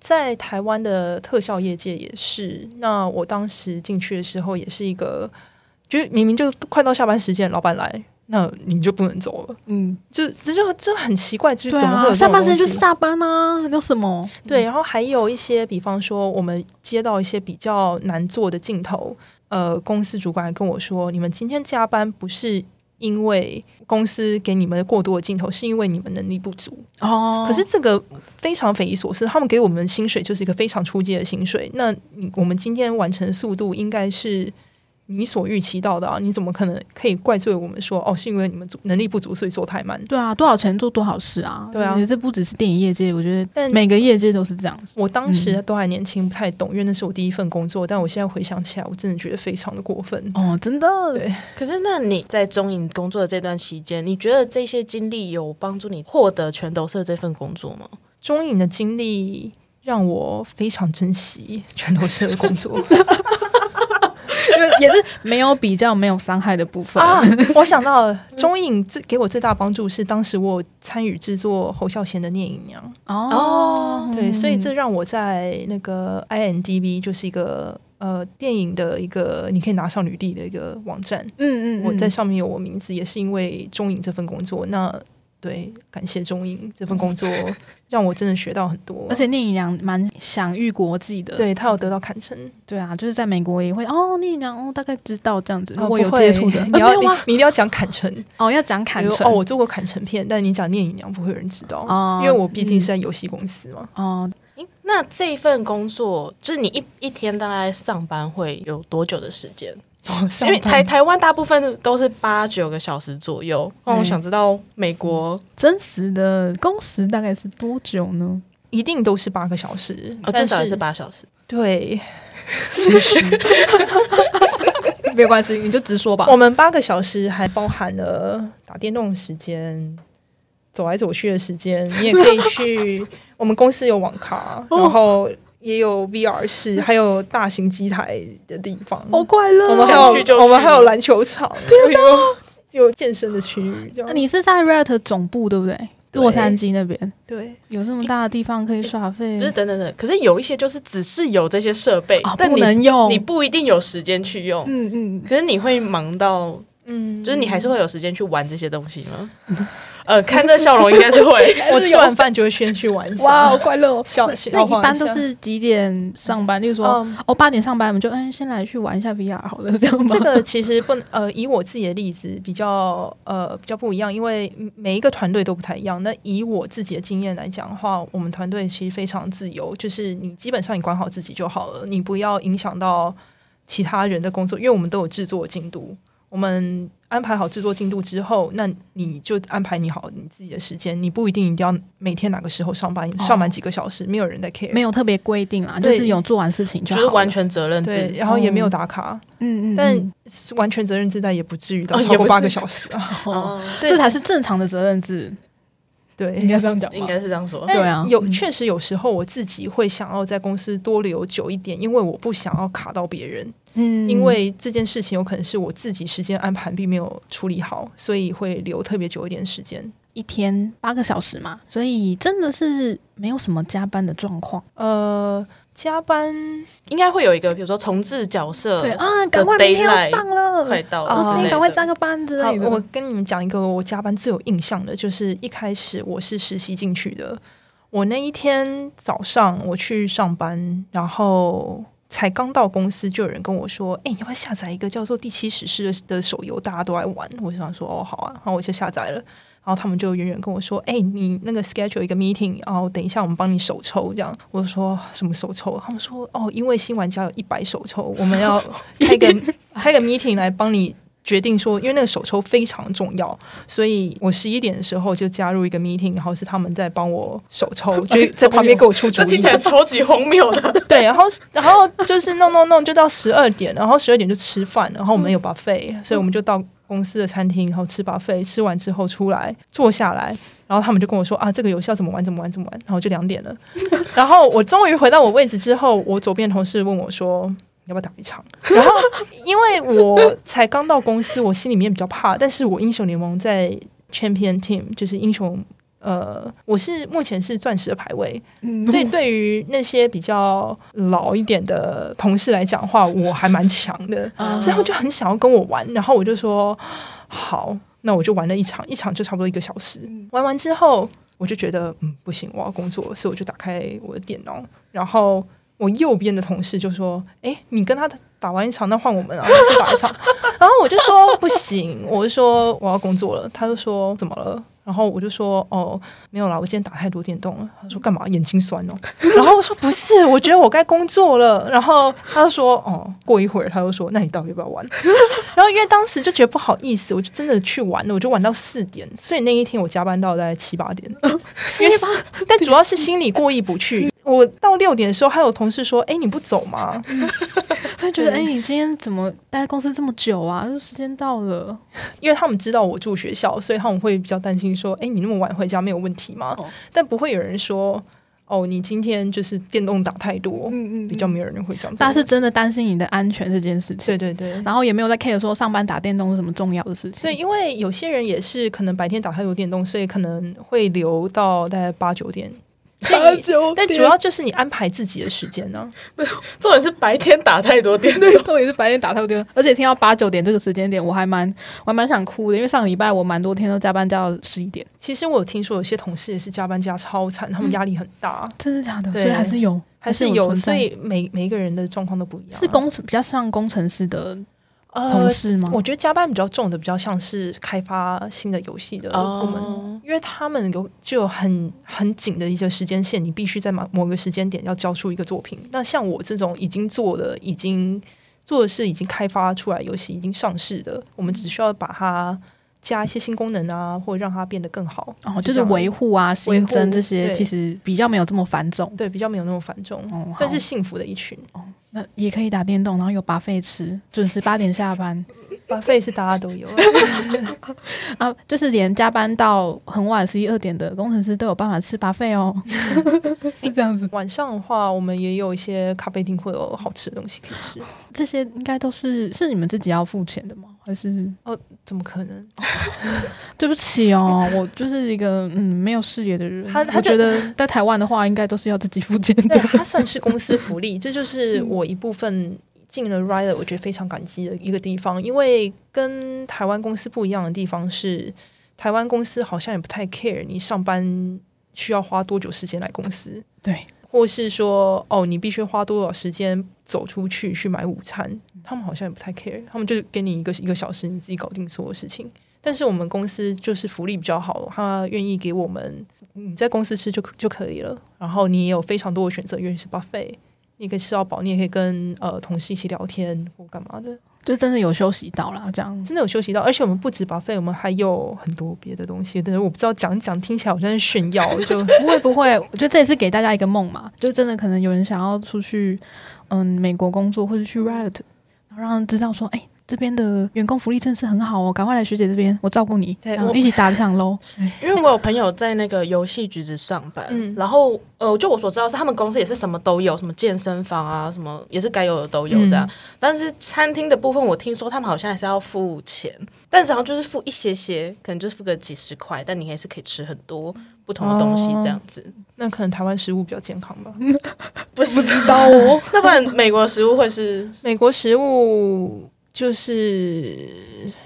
在台湾的特效业界也是。那我当时进去的时候，也是一个，就是明明就快到下班时间，老板来，那你就不能走了。嗯，就这就这很奇怪，就是怎么会有下班时间就是下班啊，有什么？对，然后还有一些，比方说我们接到一些比较难做的镜头，呃，公司主管跟我说，你们今天加班不是因为公司给你们过多的镜头，是因为你们能力不足。哦，可是这个非常匪夷所思，他们给我们的薪水就是一个非常出阶的薪水。那你我们今天完成的速度应该是你所预期到的啊？你怎么可能可以怪罪我们说哦，是因为你们能力不足，所以做太慢？对啊，多少钱做多少事啊？对啊这不只是电影业界，我觉得但每个业界都是这样子。我当时都还年轻，不太懂，因为那是我第一份工作。但我现在回想起来，我真的觉得非常的过分。哦，真的，对可是，那你在中影工作的这段期间，你觉得这些经历有帮助你获得全斗社这份工作吗？中影的经历让我非常珍惜全斗社的工作 也是没有比较、没有伤害的部分。啊！我想到了，中影最给我最大帮助是当时我有参与制作侯孝贤的《聂隐娘》。哦，对，所以这让我在那个 INDB 就是一个呃电影的一个你可以拿上履历的一个网站，嗯嗯，我在上面有我名字，也是因为中影这份工作。那对，感谢中英这份工作，让我真的学到很多。而且聂隐娘蛮享誉国际的，对他有得到坎城，对啊，就是在美国也会哦，聂隐娘哦，大概知道这样子。哦如果有接触的，你要你一定要讲坎城，哦，要讲坎城哦，我做过坎城片，但你讲聂隐娘不会有人知道，哦因为我毕竟是在游戏公司嘛。哦，诶那这份工作，就是你一一天大概上班会有多久的时间？因为台台湾大部分都是八九个小时左右。那我嗯想知道美国，真实的工时大概是多久呢？一定都是八个小时，至少也是八小时。对，其实 没有关系，你就直说吧。我们八个小时还包含了打电动的时间、走来走去的时间，你也可以去。我们公司有网咖，哦然后也有 VR 室，还有大型机台的地方。好快乐哦！我们还想去就去有我们还有篮球场，有 有健身的区域。这样那你是在 Riot 总部对不对？洛杉矶那边对有这么大的地方可以耍废不，是等等等，可是有一些就是只是有这些设备，但你能用。你不一定有时间去用。嗯嗯，可是你会忙到，嗯，就是你还是会有时间去玩这些东西吗？呃，看这笑容应该是会。我 吃完饭就会先去玩一下。哇，好快乐哦！消那一般都是几点上班？例如说，嗯哦，八点上班，我们就嗯，先来去玩一下 VR 好了，这样吗？这个其实不能呃，以我自己的例子比较呃比较不一样，因为每一个团队都不太一样。那以我自己的经验来讲的话，我们团队其实非常自由，就是你基本上你管好自己就好了，你不要影响到其他人的工作，因为我们都有制作进度。我们安排好制作进度之后，那你就安排你好你自己的时间，你不一定一定要每天哪个时候上班，上满几个小时，没有人在 care。没有特别规定啦，就是有做完事情就好了。就是完全责任对，制，然后也没有打卡，嗯，嗯嗯，但完全责任制，但也不至于到哦超过八个小时啊。哦，哦，这才是正常的责任制，对。应对，该这样讲吧？应该是这样说。对啊。有嗯。确实有时候我自己会想要在公司多留久一点，因为我不想要卡到别人，嗯因为这件事情有可能是我自己时间安排并没有处理好，所以会留特别久一点时间。一天八个小时嘛，所以真的是没有什么加班的状况。呃，加班应该会有一个，比如说重置角色，对啊，赶快明天要上了，快到啊了我今天赶快加个班之好，类的。我跟你们讲一个我加班最有印象的，就是一开始我是实习进去的，我那一天早上我去上班，然后才刚到公司，就有人跟我说：“哎、你要不要下载一个叫做《第七史诗》的的手游？大家都爱玩。”我就想说：“哦，好啊。”然后我就下载了。然后他们就远远跟我说：“哎、你那个 schedule 一个 meeting，然后等一下我们帮你手抽。”这样，我说什么手抽？他们说：“哦，因为新玩家有一百手抽，我们要开个 开个 meeting 来帮你决定说，因为那个手抽非常重要，所以我十一点的时候就加入一个 meeting，然后是他们在帮我手抽，就在旁边给我出主意这听起。来超级荒谬的。对，然后然后就是弄弄弄，就到十二点，然后十二点就吃饭，然后我们有 buffet，所以我们就到公司的餐厅，然后吃 buffet，吃完之后出来坐下来，然后他们就跟我说啊，这个游戏要怎么玩，怎么玩，怎么玩，然后就两点了。然后我终于回到我位置之后，我左边同事问我说。要不要打一场？然后因为我才刚到公司，我心里面比较怕。但是我英雄联盟在 Champion Team 就是英雄，呃，我是目前是钻石的排位，嗯所以对于那些比较老一点的同事来讲话，我还蛮强的，嗯 所以他们就很想要跟我玩，然后我就说好，那我就玩了一场，一场就差不多一个小时。玩完之后，我就觉得嗯不行，我要工作，所以我就打开我的电脑，然后我右边的同事就说：“哎，你跟他打完一场，那换我们啊，再打一场。” 然后我就说不行，我就说我要工作了。他就说怎么了？然后我就说哦，没有啦，我今天打太多电动了。他说干嘛？眼睛酸哦。然后我说不是，我觉得我该工作了。然后他就说哦，过一会儿他就说，那你到底要不要玩？然后因为当时就觉得不好意思，我就真的去玩了，我就玩到四点，所以那一天我加班到大概七八点。因为但主要是心里过意不去。我到六点的时候，还有同事说：“哎，你不走吗？”他觉得：“哎，你今天怎么待在公司这么久啊？时间到了。”因为他们知道我住学校，所以他们会比较担心说：“哎，你那么晚回家没有问题吗？”但不会有人说：“哦，你今天就是电动打太多。”嗯嗯，比较没有人会这样。大家是真的担心你的安全这件事情。对对对，然后也没有在 care 说上班打电动是什么重要的事情。对，因为有些人也是可能白天打太多电动，所以可能会留到大概八九点。但主要就是你安排自己的时间呢。重点是白天打太多电，对，重点是白天打太多电，而且听到八九点这个时间点，我还蛮我还蛮想哭的，因为上个礼拜我蛮多天都加班加到十一点。其实我有听说有些同事也是加班加超惨，他们压力很大，真的假的？所以还是有，还是有，所以每每一个人的状况都不一样。是工程比较像工程师的。同事吗？我觉得加班比较重的，比较像是开发新的游戏的部门，因为他们有就有很很紧的一些时间线，你必须在某某个时间点要交出一个作品。那像我这种已经做的、已经做的是已经开发出来游戏、已经上市的，我们只需要把它加一些新功能啊，或者让它变得更好。哦，就是维护啊、新增这些，其实比较没有这么繁重。对，比较没有那么繁重，算是幸福的一群。那也可以打电动，然后有拔费吃，准时八点下班。拔费是大家都有 啊，就是连加班到很晚十一二点的工程师都有办法吃拔费哦。是这样子。晚上的话，我们也有一些咖啡厅会有好吃的东西可以吃。这些应该都是是你们自己要付钱的吗？还是哦？怎么可能？对不起哦，我就是一个嗯没有视野的人。他他觉得在台湾的话，应该都是要自己付钱的。他算是公司福利，这就是我一部分进了 Rider，我觉得非常感激的一个地方。因为跟台湾公司不一样的地方是，台湾公司好像也不太 care 你上班需要花多久时间来公司。对。或是说，哦，你必须花多少时间走出去去买午餐？他们好像也不太 care，他们就给你一个一个小时，你自己搞定所有事情。但是我们公司就是福利比较好，他愿意给我们你在公司吃就就可以了。然后你也有非常多的选择，愿意是 buffet，你可以吃到饱，你也可以跟呃同事一起聊天或干嘛的。就真的有休息到啦，这样真的有休息到，而且我们不止保费，我们还有很多别的东西。但是我不知道讲讲听起来好像是炫耀，就不会不会。我觉得这也是给大家一个梦嘛，就真的可能有人想要出去嗯美国工作，或者去 Riot，然后让人知道说，哎。这边的员工福利真是很好哦，赶快来学姐这边，我照顾你，然后一起打场喽。因为我有朋友在那个游戏局子上班，然后呃，就我所知道是他们公司也是什么都有，什么健身房啊，什么也是该有的都有这样。但是餐厅的部分，我听说他们好像还是要付钱，但是好像就是付一些些，可能就是付个几十块，但你还是可以吃很多不同的东西这样子。那可能台湾食物比较健康吧？不知道哦。那不然美国食物会是美国食物？就是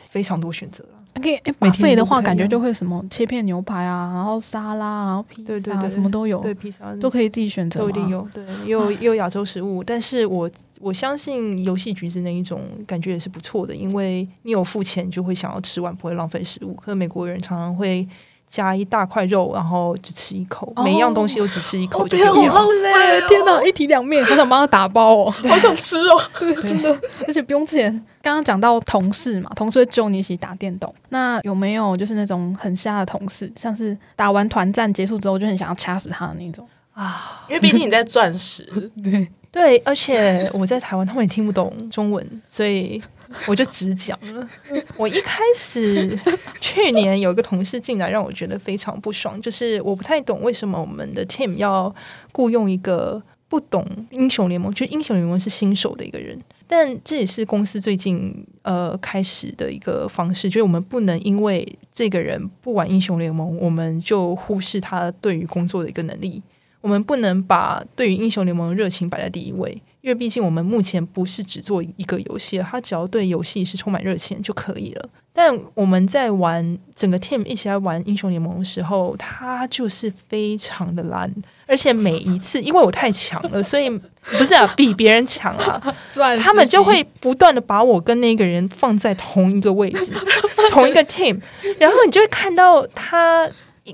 非常多选择了。可以，哎，免费的话，感觉就会什么切片牛排啊，然后沙拉，然后披萨，什么都有，对，披萨都可以自己选择，都一定有。对，也有也有亚洲食物，但是我我相信游戏橘子那一种感觉也是不错的，因为你有付钱，就会想要吃完，不会浪费食物。可是美国人常常会。加一大块肉，然后只吃一口，每一样东西都只吃一口就好嘞！天哪，一体两面，好想帮他打包哦，好想吃哦，真的，而且不用钱。刚刚讲到同事嘛，同事会揪你一起打电动，那有没有就是那种很瞎的同事，像是打完团战结束之后就很想要掐死他的那种？啊？因为毕竟你在钻石，对对，而且 我在台湾，他们也听不懂中文，所以。我就只讲了。我一开始去年有一个同事进来，让我觉得非常不爽，就是我不太懂为什么我们的 team 要雇佣一个不懂英雄联盟，就英雄联盟是新手的一个人。但这也是公司最近呃开始的一个方式，就是我们不能因为这个人不玩英雄联盟，我们就忽视他对于工作的一个能力。我们不能把对于英雄联盟的热情摆在第一位。因为毕竟我们目前不是只做一个游戏，他只要对游戏是充满热情就可以了。但我们在玩整个 team 一起来玩英雄联盟的时候，他就是非常的烂，而且每一次因为我太强了，所以不是啊，比别人强啊，他们就会不断的把我跟那个人放在同一个位置，同一个 team，然后你就会看到他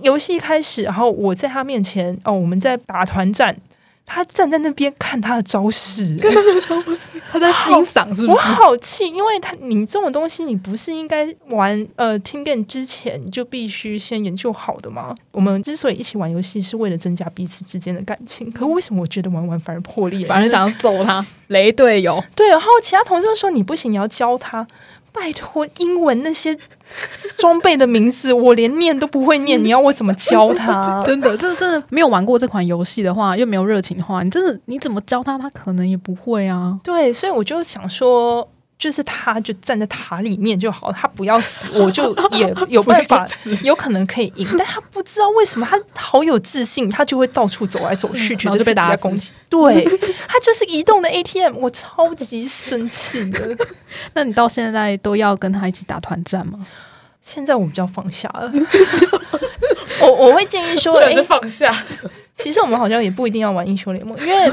游戏开始，然后我在他面前哦，我们在打团战。他站在那边看他的招式，他在欣赏，是不是？我好气，因为他你这种东西，你不是应该玩呃听电之前就必须先研究好的吗？我们之所以一起玩游戏，是为了增加彼此之间的感情。可为什么我觉得玩玩反而破裂，反而想要揍他，雷队友？对，然后其他同事说你不行，你要教他。拜托，英文那些 装备的名字我连念都不会念，你要我怎么教他？真的，这真的没有玩过这款游戏的话，又没有热情的话，你真的你怎么教他，他可能也不会啊。对，所以我就想说。就是他，就站在塔里面就好，他不要死，我就也有办法，有可能可以赢。但他不知道为什么，他好有自信，他就会到处走来走去，觉得被大家攻击。对 他就是移动的 ATM，我超级生气的。那你到现在都要跟他一起打团战吗？现在我比较放下了。我我会建议说，哎，放下。其实我们好像也不一定要玩英雄联盟，因为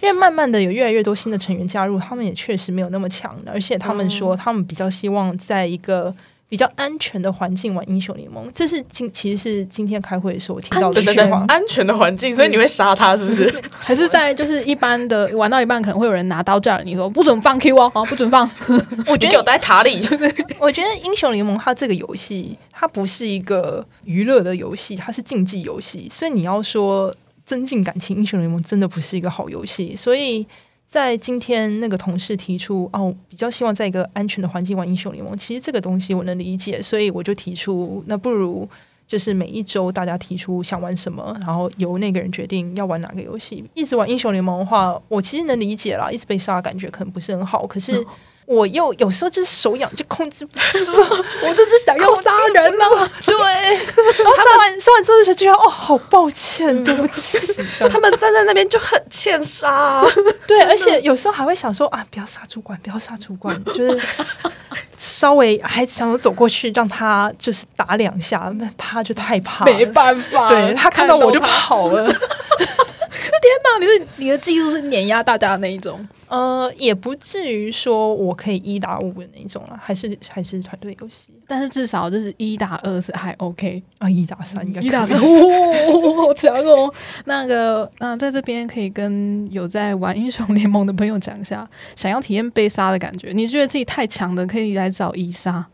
因为慢慢的有越来越多新的成员加入，他们也确实没有那么强而且他们说他们比较希望在一个。比较安全的环境玩英雄联盟，这是今其实是今天开会的时候我听到的句话。安全的环境，所以你会杀他是不是？还是在就是一般的玩到一半，可能会有人拿刀架你说不准放 Q 哦，不准放。我觉得有在塔里。我觉得英雄联盟它这个游戏，它不是一个娱乐的游戏，它是竞技游戏，所以你要说增进感情，英雄联盟真的不是一个好游戏，所以。在今天，那个同事提出哦，比较希望在一个安全的环境玩英雄联盟。其实这个东西我能理解，所以我就提出，那不如就是每一周大家提出想玩什么，然后由那个人决定要玩哪个游戏。一直玩英雄联盟的话，我其实能理解啦，一直被杀，感觉可能不是很好。可是。我又有时候就是手痒，就控制不住，我就是想要杀人呢。对，然后杀完杀完之后就觉得哦，好抱歉，对不起。他们站在那边就很欠杀，对，而且有时候还会想说啊，不要杀主管，不要杀主管，就是稍微还想着走过去让他就是打两下，那他就太怕，没办法，对他看到我就跑了。天哪，你是你的技术是碾压大家的那一种？呃，也不至于说我可以一打五的那一种了，还是还是团队游戏。但是至少就是一打二是还 OK 啊，一打三应该一打三，哇，好强哦！那个，那在这边可以跟有在玩英雄联盟的朋友讲一下，想要体验被杀的感觉，你觉得自己太强的，可以来找伊莎。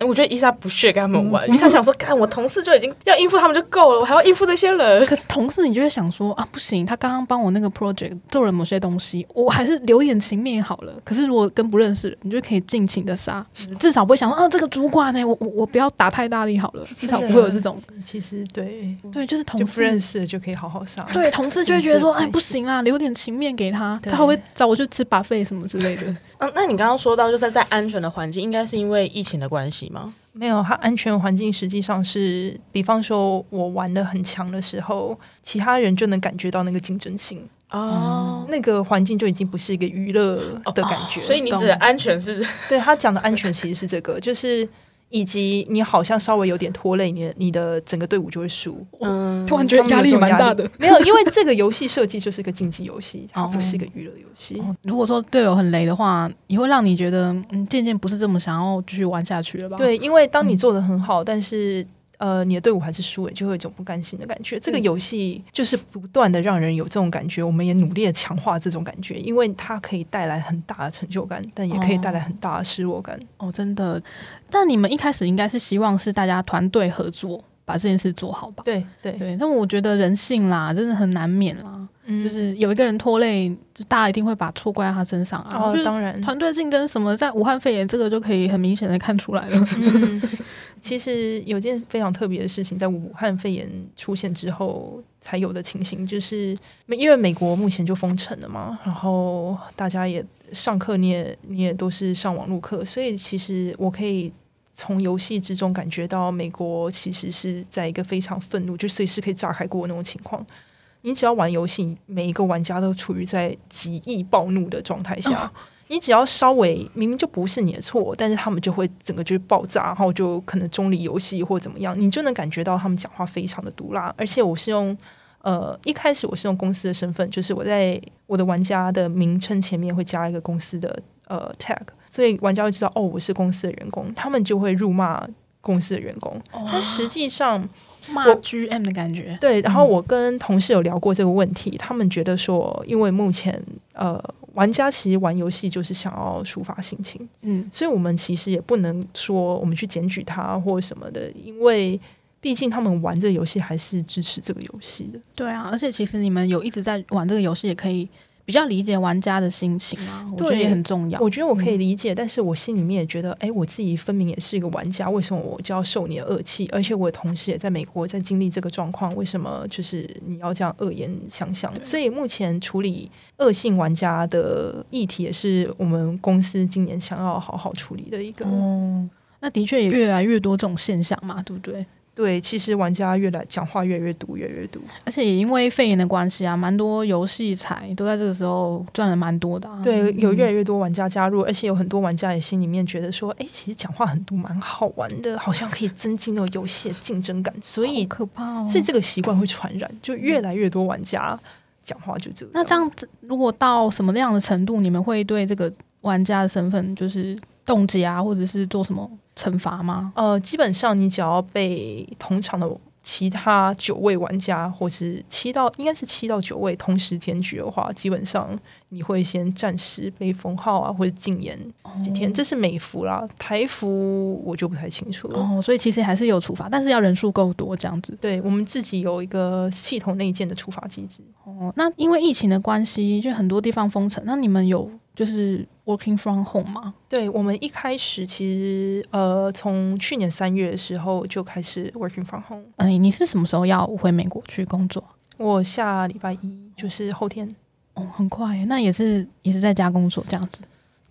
我觉得伊莎不屑跟他们玩，伊莎想说，干我同事就已经要应付他们就够了，我还要应付这些人。可是同事，你就会想说啊，不行，他刚刚帮我那个 project 做了某些东西，我还是留点情面好了。可是如果跟不认识，你就可以尽情的杀，至少不会想说啊，这个主管呢，我我我不要打太大力好了，至少不会有这种。其实对对，就是同事不认识就可以好好杀。对，同事就会觉得说，哎，不行啊，留点情面给他，他会找我去吃 buffet 什么之类的。嗯，那你刚刚说到就是在安全的环境，应该是因为疫情的关系吗？没有，它安全环境实际上是，比方说我玩的很强的时候，其他人就能感觉到那个竞争性哦，那个环境就已经不是一个娱乐的感觉。所以你指的安全是？对他讲的安全其实是这个，就是。以及你好像稍微有点拖累你，你的整个队伍就会输。嗯，突然觉得压力蛮大的。没有，因为这个游戏设计就是个竞技游戏，它不是一个娱乐游戏。如果说队友很雷的话，也会让你觉得嗯，渐渐不是这么想要继续玩下去了吧？对，因为当你做的很好，但是。呃，你的队伍还是输了，就会有一种不甘心的感觉。这个游戏就是不断的让人有这种感觉，我们也努力的强化这种感觉，因为它可以带来很大的成就感，但也可以带来很大的失落感。哦，真的。但你们一开始应该是希望是大家团队合作，把这件事做好吧？对对对。那我觉得人性啦，真的很难免啦。就是有一个人拖累，就大家一定会把错怪在他身上啊。哦，当然，团队竞争什么，在武汉肺炎这个就可以很明显的看出来了。其实有件非常特别的事情，在武汉肺炎出现之后才有的情形，就是因为美国目前就封城了嘛，然后大家也上课，你也你也都是上网络课，所以其实我可以从游戏之中感觉到美国其实是在一个非常愤怒，就随时可以炸开锅那种情况。你只要玩游戏，每一个玩家都处于在极易暴怒的状态下。你只要稍微明明就不是你的错，但是他们就会整个就是爆炸，然后就可能中离游戏或怎么样，你就能感觉到他们讲话非常的毒辣。而且我是用呃一开始我是用公司的身份，就是我在我的玩家的名称前面会加一个公司的呃 tag，所以玩家会知道哦我是公司的员工，他们就会辱骂公司的员工。但实际上骂 GM 的感觉，对。然后我跟同事有聊过这个问题，他们觉得说，因为目前呃。玩家其实玩游戏就是想要抒发心情，嗯，所以我们其实也不能说我们去检举他或什么的，因为毕竟他们玩这个游戏还是支持这个游戏的。对啊，而且其实你们有一直在玩这个游戏，也可以。比较理解玩家的心情啊，我觉得也很重要。我觉得我可以理解，但是我心里面也觉得，哎，我自己分明也是一个玩家，为什么我就要受你的恶气？而且我同时也在美国在经历这个状况，为什么就是你要这样恶言相向？所以目前处理恶性玩家的议题，也是我们公司今年想要好好处理的一个。哦，那的确也越来越多这种现象嘛，对不对？对，其实玩家越来讲话越来越毒，越来越毒，而且也因为肺炎的关系啊，蛮多游戏才都在这个时候赚了蛮多的。对，有越来越多玩家加入，而且有很多玩家也心里面觉得说，哎，其实讲话很毒，蛮好玩的，好像可以增进那个游戏的竞争感。所以可怕，所以这个习惯会传染，就越来越多玩家讲话就这个。那这样子，如果到什么样的程度，你们会对这个玩家的身份就是冻结啊，或者是做什么？惩罚吗？呃，基本上你只要被同场的其他九位玩家，或是七到应该是七到九位同时检举的话，基本上你会先暂时被封号啊，或者禁言几天。这是美服啦，台服我就不太清楚了。哦，所以其实还是有处罚，但是要人数够多这样子。对我们自己有一个系统内建的处罚机制。哦，那因为疫情的关系，就很多地方封城，那你们有就是。Working from home 吗？对，我们一开始其实呃，从去年三月的时候就开始 Working from home。哎，你是什么时候要回美国去工作？我下礼拜一，就是后天。哦，很快，那也是也是在家工作这样子。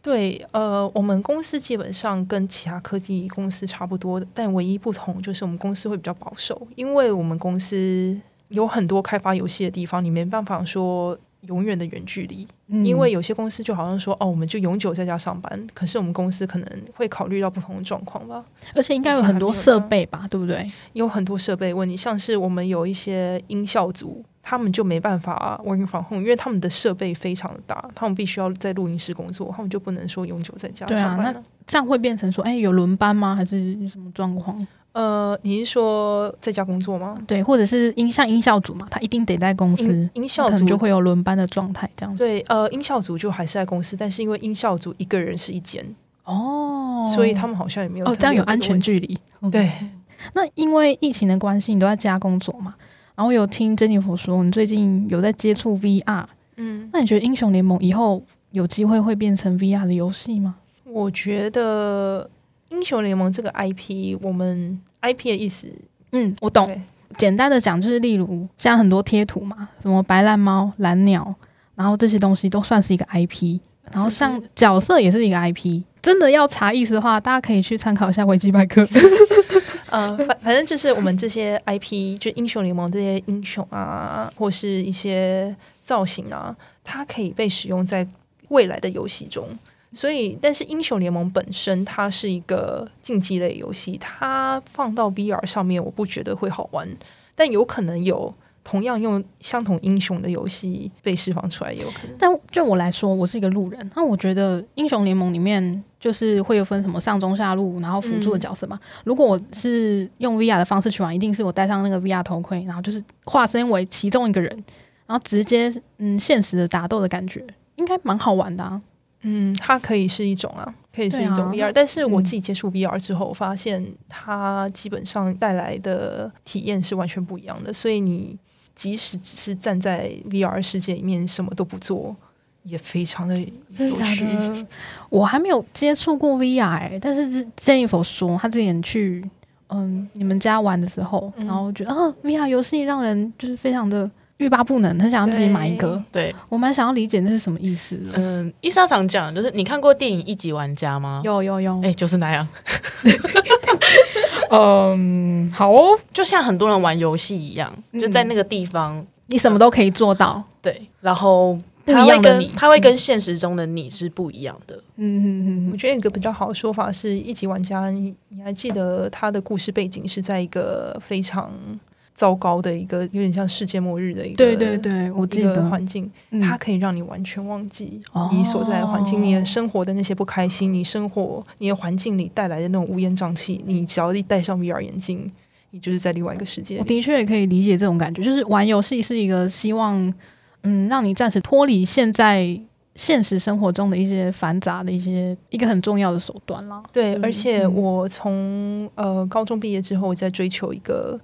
对，呃，我们公司基本上跟其他科技公司差不多的，但唯一不同就是我们公司会比较保守，因为我们公司有很多开发游戏的地方，你没办法说。永远的远距离，因为有些公司就好像说，哦，我们就永久在家上班。可是我们公司可能会考虑到不同的状况吧，而且应该有很多设备吧，对不对？有很多设备问题，像是我们有一些音效组，他们就没办法 working from home，因为他们的设备非常的大，他们必须要在录音室工作，他们就不能说永久在家上班。那这样会变成说，哎，有轮班吗？还是什么状况？呃，你是说在家工作吗？对，或者是音像音效组嘛，他一定得在公司，音效组就会有轮班的状态这样子。对，呃，音效组就还是在公司，但是因为音效组一个人是一间哦，所以他们好像也没有哦，这样有安全距离。对，那因为疫情的关系，你都在家工作嘛？然后有听珍妮佛说，你最近有在接触 VR，嗯，那你觉得英雄联盟以后有机会会变成 VR 的游戏吗？我觉得。英雄联盟这个 IP，我们 IP 的意思，嗯，我懂。简单的讲，就是例如像很多贴图嘛，什么白蓝猫、蓝鸟，然后这些东西都算是一个 IP。然后像角色也是一个 IP。真的要查意思的话，大家可以去参考一下维基百科。呃，反反正就是我们这些 IP，就英雄联盟这些英雄啊，或是一些造型啊，它可以被使用在未来的游戏中。所以，但是英雄联盟本身它是一个竞技类游戏，它放到 VR 上面，我不觉得会好玩。但有可能有同样用相同英雄的游戏被释放出来，也有可能。但就我来说，我是一个路人，那我觉得英雄联盟里面就是会有分什么上中下路，然后辅助的角色嘛。如果我是用 VR 的方式去玩，一定是我戴上那个 VR 头盔，然后就是化身为其中一个人，然后直接嗯现实的打斗的感觉，应该蛮好玩的啊。嗯，它可以是一种啊，可以是一种 VR，但是我自己接触 VR 之后，发现它基本上带来的体验是完全不一样的。所以你即使只是站在 VR 世界里面什么都不做，也非常的有趣。我还没有接触过 VR，但是建议否说他之前去嗯你们家玩的时候，然后觉得啊 VR 游戏让人就是非常的。欲罢不能，很想要自己买一个。对我蛮想要理解那是什么意思。嗯，伊莎常讲，就是你看过电影《一级玩家》吗？有有有，哎，就是那样。嗯，好哦，就像很多人玩游戏一样，就在那个地方你什么都可以做到。对，然后不他会跟一样的你他会跟现实中的你是不一样的。嗯嗯嗯我觉得有一个比较好的说法是，一级玩家，你你还记得他的故事背景是在一个非常糟糕的一个，有点像世界末日的一个，对对对，我一个记得，环境，嗯它可以让你完全忘记哦你所在的环境，你的生活的那些不开心，你生活你的环境里带来的那种乌烟瘴气，你只要一戴上 VR 眼镜，你就是在另外一个世界。我的确也可以理解这种感觉，就是玩游戏是一个希望，嗯，让你暂时脱离现在现实生活中的一些繁杂的一些一个很重要的手段啦。对，嗯而且嗯我从呃高中毕业之后，我在追求一个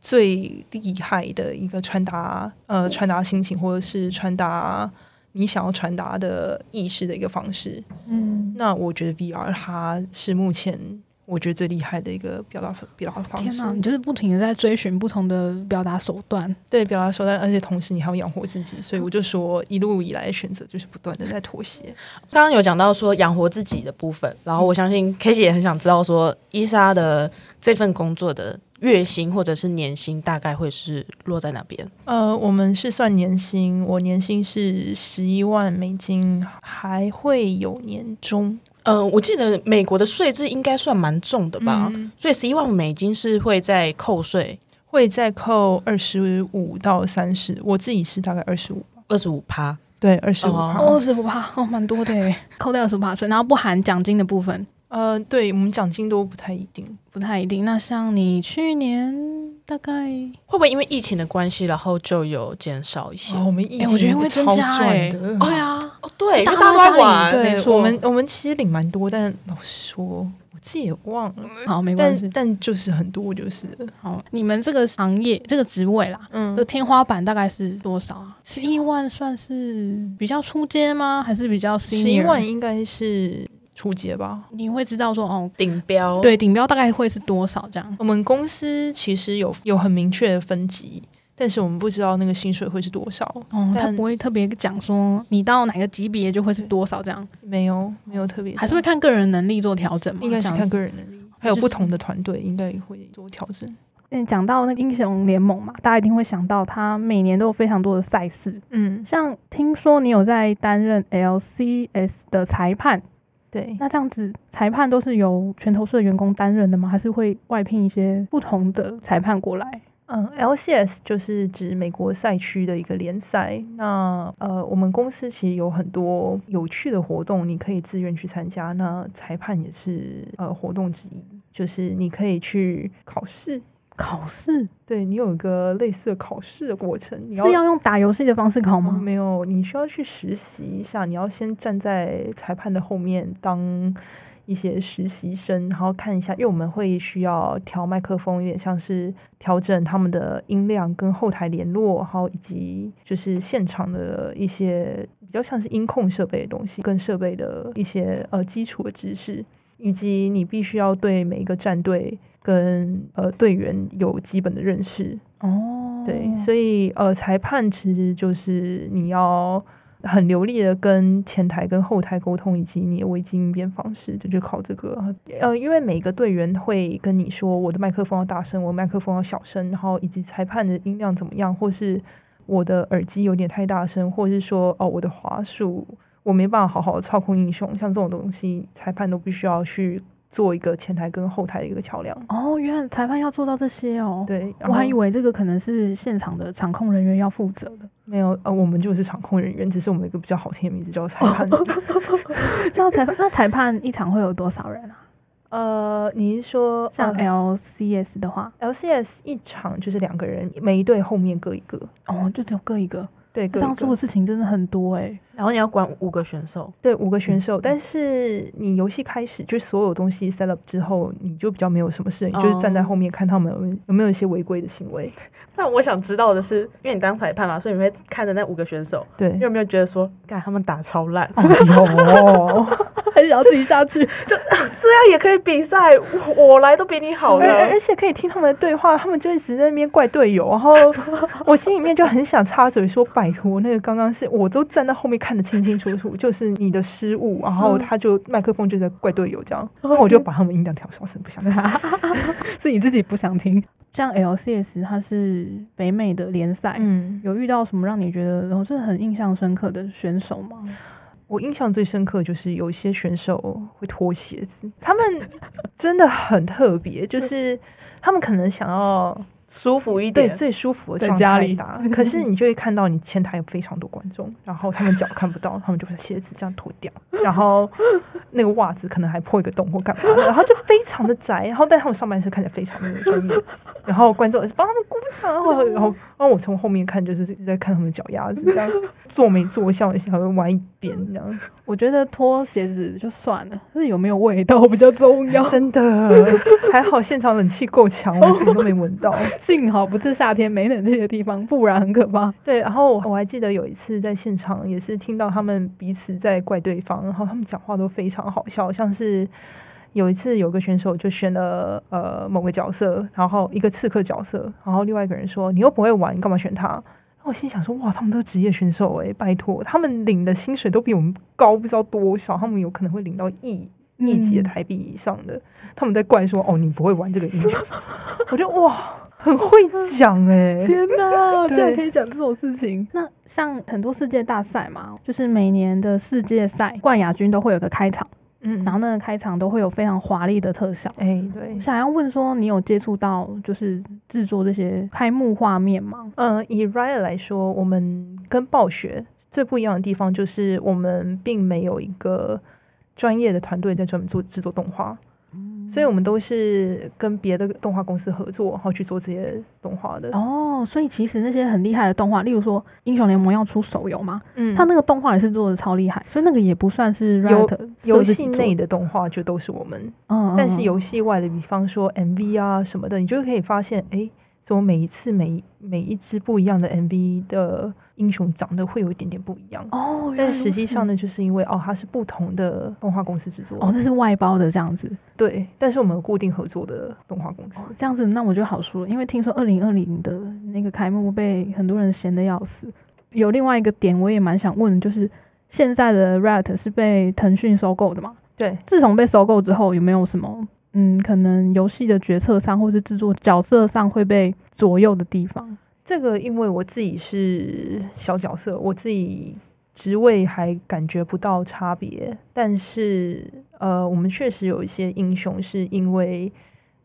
最厉害的一个传达呃传达心情，或者是传达你想要传达的意识的一个方式。嗯，那我觉得 VR 它是目前我觉得最厉害的一个表达表达方式天哪，。你就是不停的在追寻不同的表达手段。对表达手段，而且同时你还要养活自己，所以我就说一路以来的选择就是不断的在妥协。刚刚有讲到说养活自己的部分，然后我相信 K 姐也很想知道说伊莎的这份工作的月薪或者是年薪大概会是落在哪边？呃，我们是算年薪，我年薪是十一万美金，还会有年终呃、我记得美国的税制应该算蛮重的吧，嗯所以十一万美金是会在扣税会再扣二十五到三十，我自己是大概二十五，二十五趴。对，二十五。哦二，十五趴，哦，蛮多的耶，扣掉二十五趴税，然后不含奖金的部分呃，对我们奖金都不太一定。不太一定。那像你去年大概，会不会因为疫情的关系，然后就有减少一些？哦，我们疫哎、情我觉得会增超加哎、赚的。对啊，哦，对，因为大家大家都在家里在玩，对我们我们其实领蛮多，但老实说，我自己也忘了。好，没关系但。就是很多，就是好，你们这个行业这个职位啦，嗯的天花板大概是多少啊？十一万算是比较出街吗？还是比较？十一万应该是初阶吧。你会知道说哦，顶标。对，顶标大概会是多少这样？我们公司其实有有很明确的分级，但是我们不知道那个薪水会是多少，哦，他不会特别讲说你到哪个级别就会是多少这样，没有没有特别讲，还是会看个人能力做调整嘛？应该是看个人能力，还有不同的团队应该会做调整。嗯，讲到那个英雄联盟嘛，大家一定会想到它每年都有非常多的赛事。嗯，像听说你有在担任 LCS 的裁判，对，那这样子裁判都是由拳头社员工担任的吗？还是会外聘一些不同的裁判过来？嗯，LCS 就是指美国赛区的一个联赛。那呃，我们公司其实有很多有趣的活动，你可以自愿去参加。那裁判也是呃活动之一，就是你可以去考试。考试对你有一个类似的考试的过程，你是要用打游戏的方式考嗯吗？没有，你需要去实习一下。你要先站在裁判的后面当一些实习生，然后看一下，因为我们会需要调麦克风，有点像是调整他们的音量跟后台联络，还有以及就是现场的一些比较像是音控设备的东西，跟设备的一些呃基础的知识，以及你必须要对每一个战队跟呃队员有基本的认识。哦，对，所以呃，裁判其实就是你要很流利的跟前台跟后台沟通，以及你的危机应变方式，就就靠这个。呃，因为每个队员会跟你说，我的麦克风要大声，我麦克风要小声，然后以及裁判的音量怎么样，或是我的耳机有点太大声，或者是说哦，我的滑鼠我没办法好好的操控英雄，像这种东西，裁判都必须要去做一个前台跟后台的一个桥梁。哦，原来裁判要做到这些哦。对，我还以为这个可能是现场的场控人员要负责的。没有，呃，我们就是场控人员，只是我们一个比较好听的名字叫裁判。叫裁判，那裁判一场会有多少人啊？呃，你是说像呃 LCS 的话，LCS 一场就是两个人，每一队后面各一个，哦，就只有各一个，对，这样做的，事情真的很多哎、然后你要管五个选手，对，五个选手。但是你游戏开始，就所有东西 set up 之后，你就比较没有什么事，你就是站在后面看他们有没有有没有一些违规的行为。那我想知道的是，因为你当裁判嘛，所以你会看着那五个选手，对你，有没有觉得说，干他们打超烂，有，很想要自己下去。就这样也可以比赛？我我来都比你好了而而。且可以听他们的对话，他们就一直在那边怪队友，然后我心里面就很想插嘴说：“拜托，那个刚刚是我都站在后面看得清清楚楚，就是你的失误，然后他就麦克风就在怪队友这样，然后我就把他们音量调小声，不想听。是你自己不想听。像 LCS 它是北美的联赛，嗯，有遇到什么让你觉得然后真的很印象深刻的选手吗？我印象最深刻就是有一些选手会脱鞋子，他们真的很特别，就是 他们可能想要舒服一点对点。最舒服的状在家里态打，可是你就会看到你前台有非常多观众，然后他们脚看不到，他们就把鞋子这样脱掉，然后那个袜子可能还破一个洞或干嘛的，然后就非常的窄，然后但他们上半身看起来非常的专业，然后观众也是帮他们鼓掌，然后然后然后我从后面看就是一直在看他们脚丫子，这样做没做笑一下，还会弯一边这样，我觉得脱鞋子就算了，但是有没有味道比较重要。真的 还好现场冷气够强，我什么都没闻到。幸好不是夏天没冷气的地方，不然很可怕。对，然后我还记得有一次在现场，也是听到他们彼此在怪对方，然后他们讲话都非常好笑，像是有一次有个选手就选了呃某个角色，然后一个刺客角色，然后另外一个人说你又不会玩，你干嘛选他？然后我心想说哇，他们都是职业选手诶、拜托，他们领的薪水都比我们高不知道多少，他们有可能会领到亿亿级的台币以上的，他们在怪说哦你不会玩这个英雄，我觉得哇很会讲诶、天哪，对居然可以讲这种事情！那像很多世界大赛嘛，就是每年的世界赛冠亚军都会有个开场，嗯然后那个开场都会有非常华丽的特效。哎、对，想要问说，你有接触到就是制作这些开幕画面吗？嗯，以 Riot 来说，我们跟暴雪最不一样的地方就是，我们并没有一个专业的团队在专门做制作动画，所以我们都是跟别的动画公司合作，然后去做这些动画的。哦，所以其实那些很厉害的动画，例如说《英雄联盟》要出手游嘛，嗯它那个动画也是做的超厉害，所以那个也不算是游 Riot 游戏内的动画就都是我们，嗯，嗯但是嗯游戏外的，比方说 MV 啊什么的，你就可以发现，哎，怎么每一次每每一支不一样的 MV 的英雄长得会有一点点不一样。哦，但实际上呢，就是因为哦，它是不同的动画公司制作，哦，那是外包的这样子。对，但是我们有固定合作的动画公司。哦这样子，那我就好说了，因为听说二零二零的那个开幕被很多人闲的要死。有另外一个点，我也蛮想问，就是现在的 Riot 是被腾讯收购的嘛？对，自从被收购之后，有没有什么嗯，可能游戏的决策上，或是制作角色上会被左右的地方？这个因为我自己是小角色，我自己职位还感觉不到差别，但是呃，我们确实有一些英雄是因为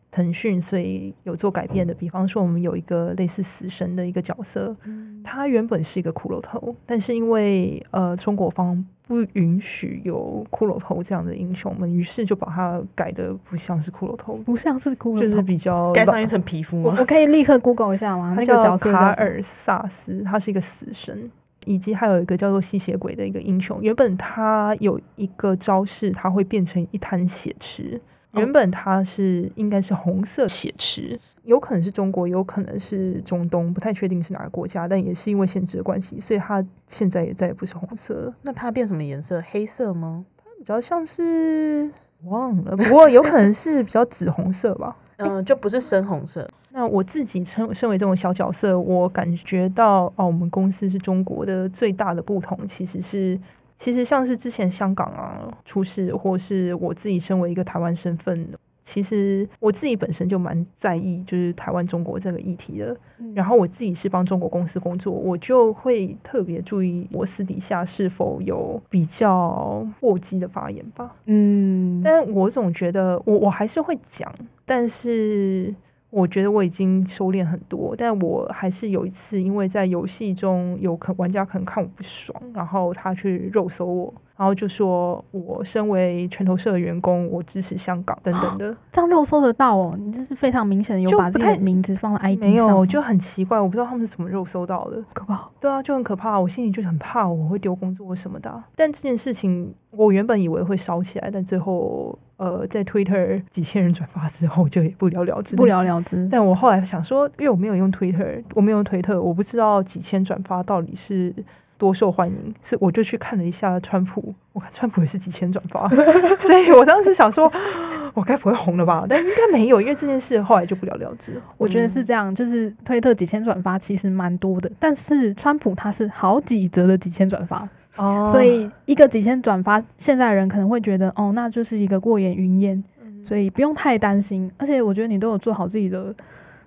腾讯所以有做改变的，比方说我们有一个类似死神的一个角色，他原本是一个骷髅头，但是因为呃中国方不允许有骷髅头这样的英雄，们于是就把它改的不像是骷髅头，不像是骷髅头，就是比较盖上一层皮肤吗？我我可以立刻 Google 一下吗？他那个叫卡尔萨斯，他是一个死神，以及还有一个叫做吸血鬼的一个英雄。原本他有一个招式，他会变成一滩血池。哦原本他是应该是红色血池，有可能是中国，有可能是中东，不太确定是哪个国家，但也是因为限制的关系，所以它现在也再也不是红色了，那它变什么颜色？黑色吗？它比较像是忘了，不过有可能是比较紫红色吧。嗯、就不是深红色。那我自己身身为这种小角色，我感觉到哦，我们公司是中国的最大的不同，其实是其实像是之前香港啊出事，或是我自己身为一个台湾身份，其实我自己本身就蛮在意就是台湾中国这个议题的。然后我自己是帮中国公司工作，我就会特别注意我私底下是否有比较过激的发言吧。嗯，但我总觉得我我还是会讲，但是我觉得我已经收敛很多。但我还是有一次，因为在游戏中有可玩家可能看我不爽，然后他去肉搜我，然后就说我身为拳头社的员工，我支持香港等等的。这样肉搜得到哦，你就是非常明显的有把自己的名字放在 ID 没有，就很奇怪，我不知道他们是怎么肉搜到的。可怕。对啊，就很可怕。我心里就很怕我会丢工作什么的啊。但这件事情，我原本以为会烧起来，但最后呃，在 Twitter 几千人转发之后，就也不了了之。不了了之。但我后来想说，因为我没有用 Twitter，我没有用推特，我不知道几千转发到底是多受欢迎，是我就去看了一下川普，我看川普也是几千转发，所以我当时想说，我该不会红了吧？但应该没有，因为这件事后来就不了了之。我觉得是这样，就是推特几千转发其实蛮多的，但是川普他是好几折的几千转发，哦所以一个几千转发，现在人可能会觉得哦，那就是一个过眼云烟，所以不用太担心。而且我觉得你都有做好自己的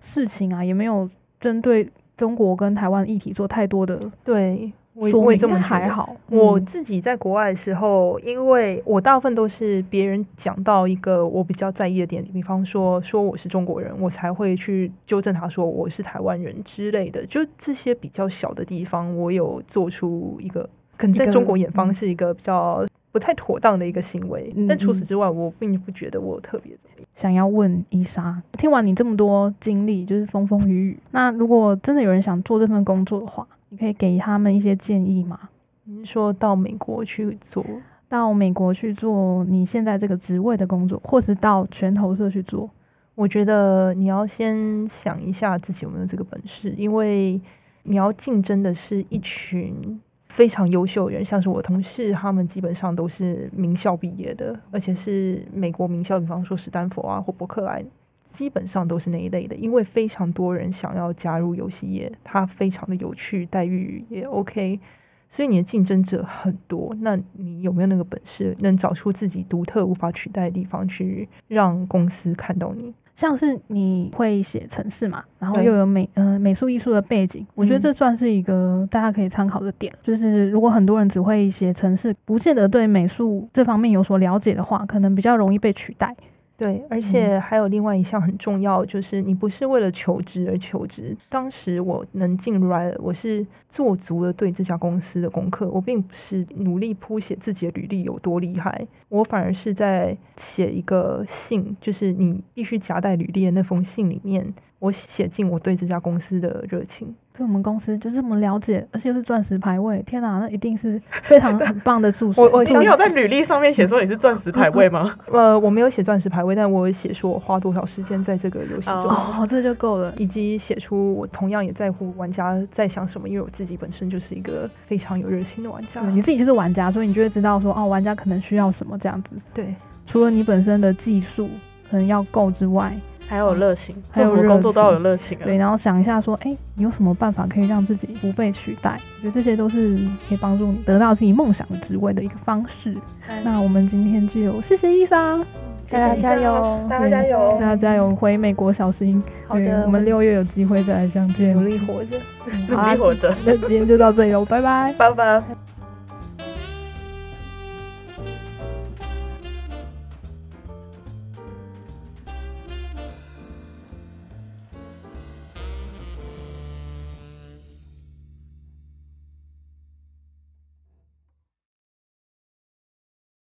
事情啊，也没有针对中国跟台湾议题做太多的对，我说明，我也这么。还好。我嗯自己在国外的时候，因为我大部分都是别人讲到一个我比较在意的点，比方说说我是中国人，我才会去纠正他说我是台湾人之类的。就这些比较小的地方，我有做出一个可能在中国眼方嗯是一个比较不太妥当的一个行为，嗯但除此嗯之外，我并不觉得我特别怎么样。想要问伊莎，听完你这么多经历，就是风风雨雨，那如果真的有人想做这份工作的话，你可以给他们一些建议吗？你是说到美国去做？到美国去做你现在这个职位的工作，或是到全投社去做？我觉得你要先想一下自己有没有这个本事，因为你要竞争的是一群非常优秀的人，像是我同事，他们基本上都是名校毕业的，而且是美国名校，比方说史丹佛啊或伯克莱，基本上都是那一类的。因为非常多人想要加入游戏业，它非常的有趣，待遇也 OK。所以你的竞争者很多，那你有没有那个本事，能找出自己独特无法取代的地方，去让公司看到你？像是你会写程式嘛，然后又有美呃美术艺术的背景，我觉得嗯这算是一个大家可以参考的点。就是如果很多人只会写程式，不见得对美术这方面有所了解的话，可能比较容易被取代。对，而且还有另外一项很重要，就是你不是为了求职而求职。当时我能进入来，我是做足了对这家公司的功课，我并不是努力铺写自己的履历有多厉害，我反而是在写一个信，就是你必须夹带履历的那封信里面，我写进我对这家公司的热情。对我们公司就这么了解，而且又是钻石排位，天哪，那一定是非常很棒的助手。我我你有在履历上面写说你是钻石排位吗？呃，我没有写钻石排位，但我有写说我花多少时间在这个游戏中。哦，这就够了。以及写出我同样也在乎玩家在想什么，因为我自己本身就是一个非常有热情的玩家。对，你自己就是玩家，所以你就会知道说，哦，玩家可能需要什么这样子。对除了你本身的技术可能要够之外，还有热情，还有做什么工作都要有热情啊。对，然后想一下说，哎，你有什么办法可以让自己不被取代？我觉得这些都是可以帮助你得到自己梦想的职位的一个方式。那我们今天就谢谢伊莎，大家加油，大家加油大！家加油，回美国小心。好的，我们六月有机会再来相见。努力活着。努力活着，那今天就到这里了，拜拜。拜拜。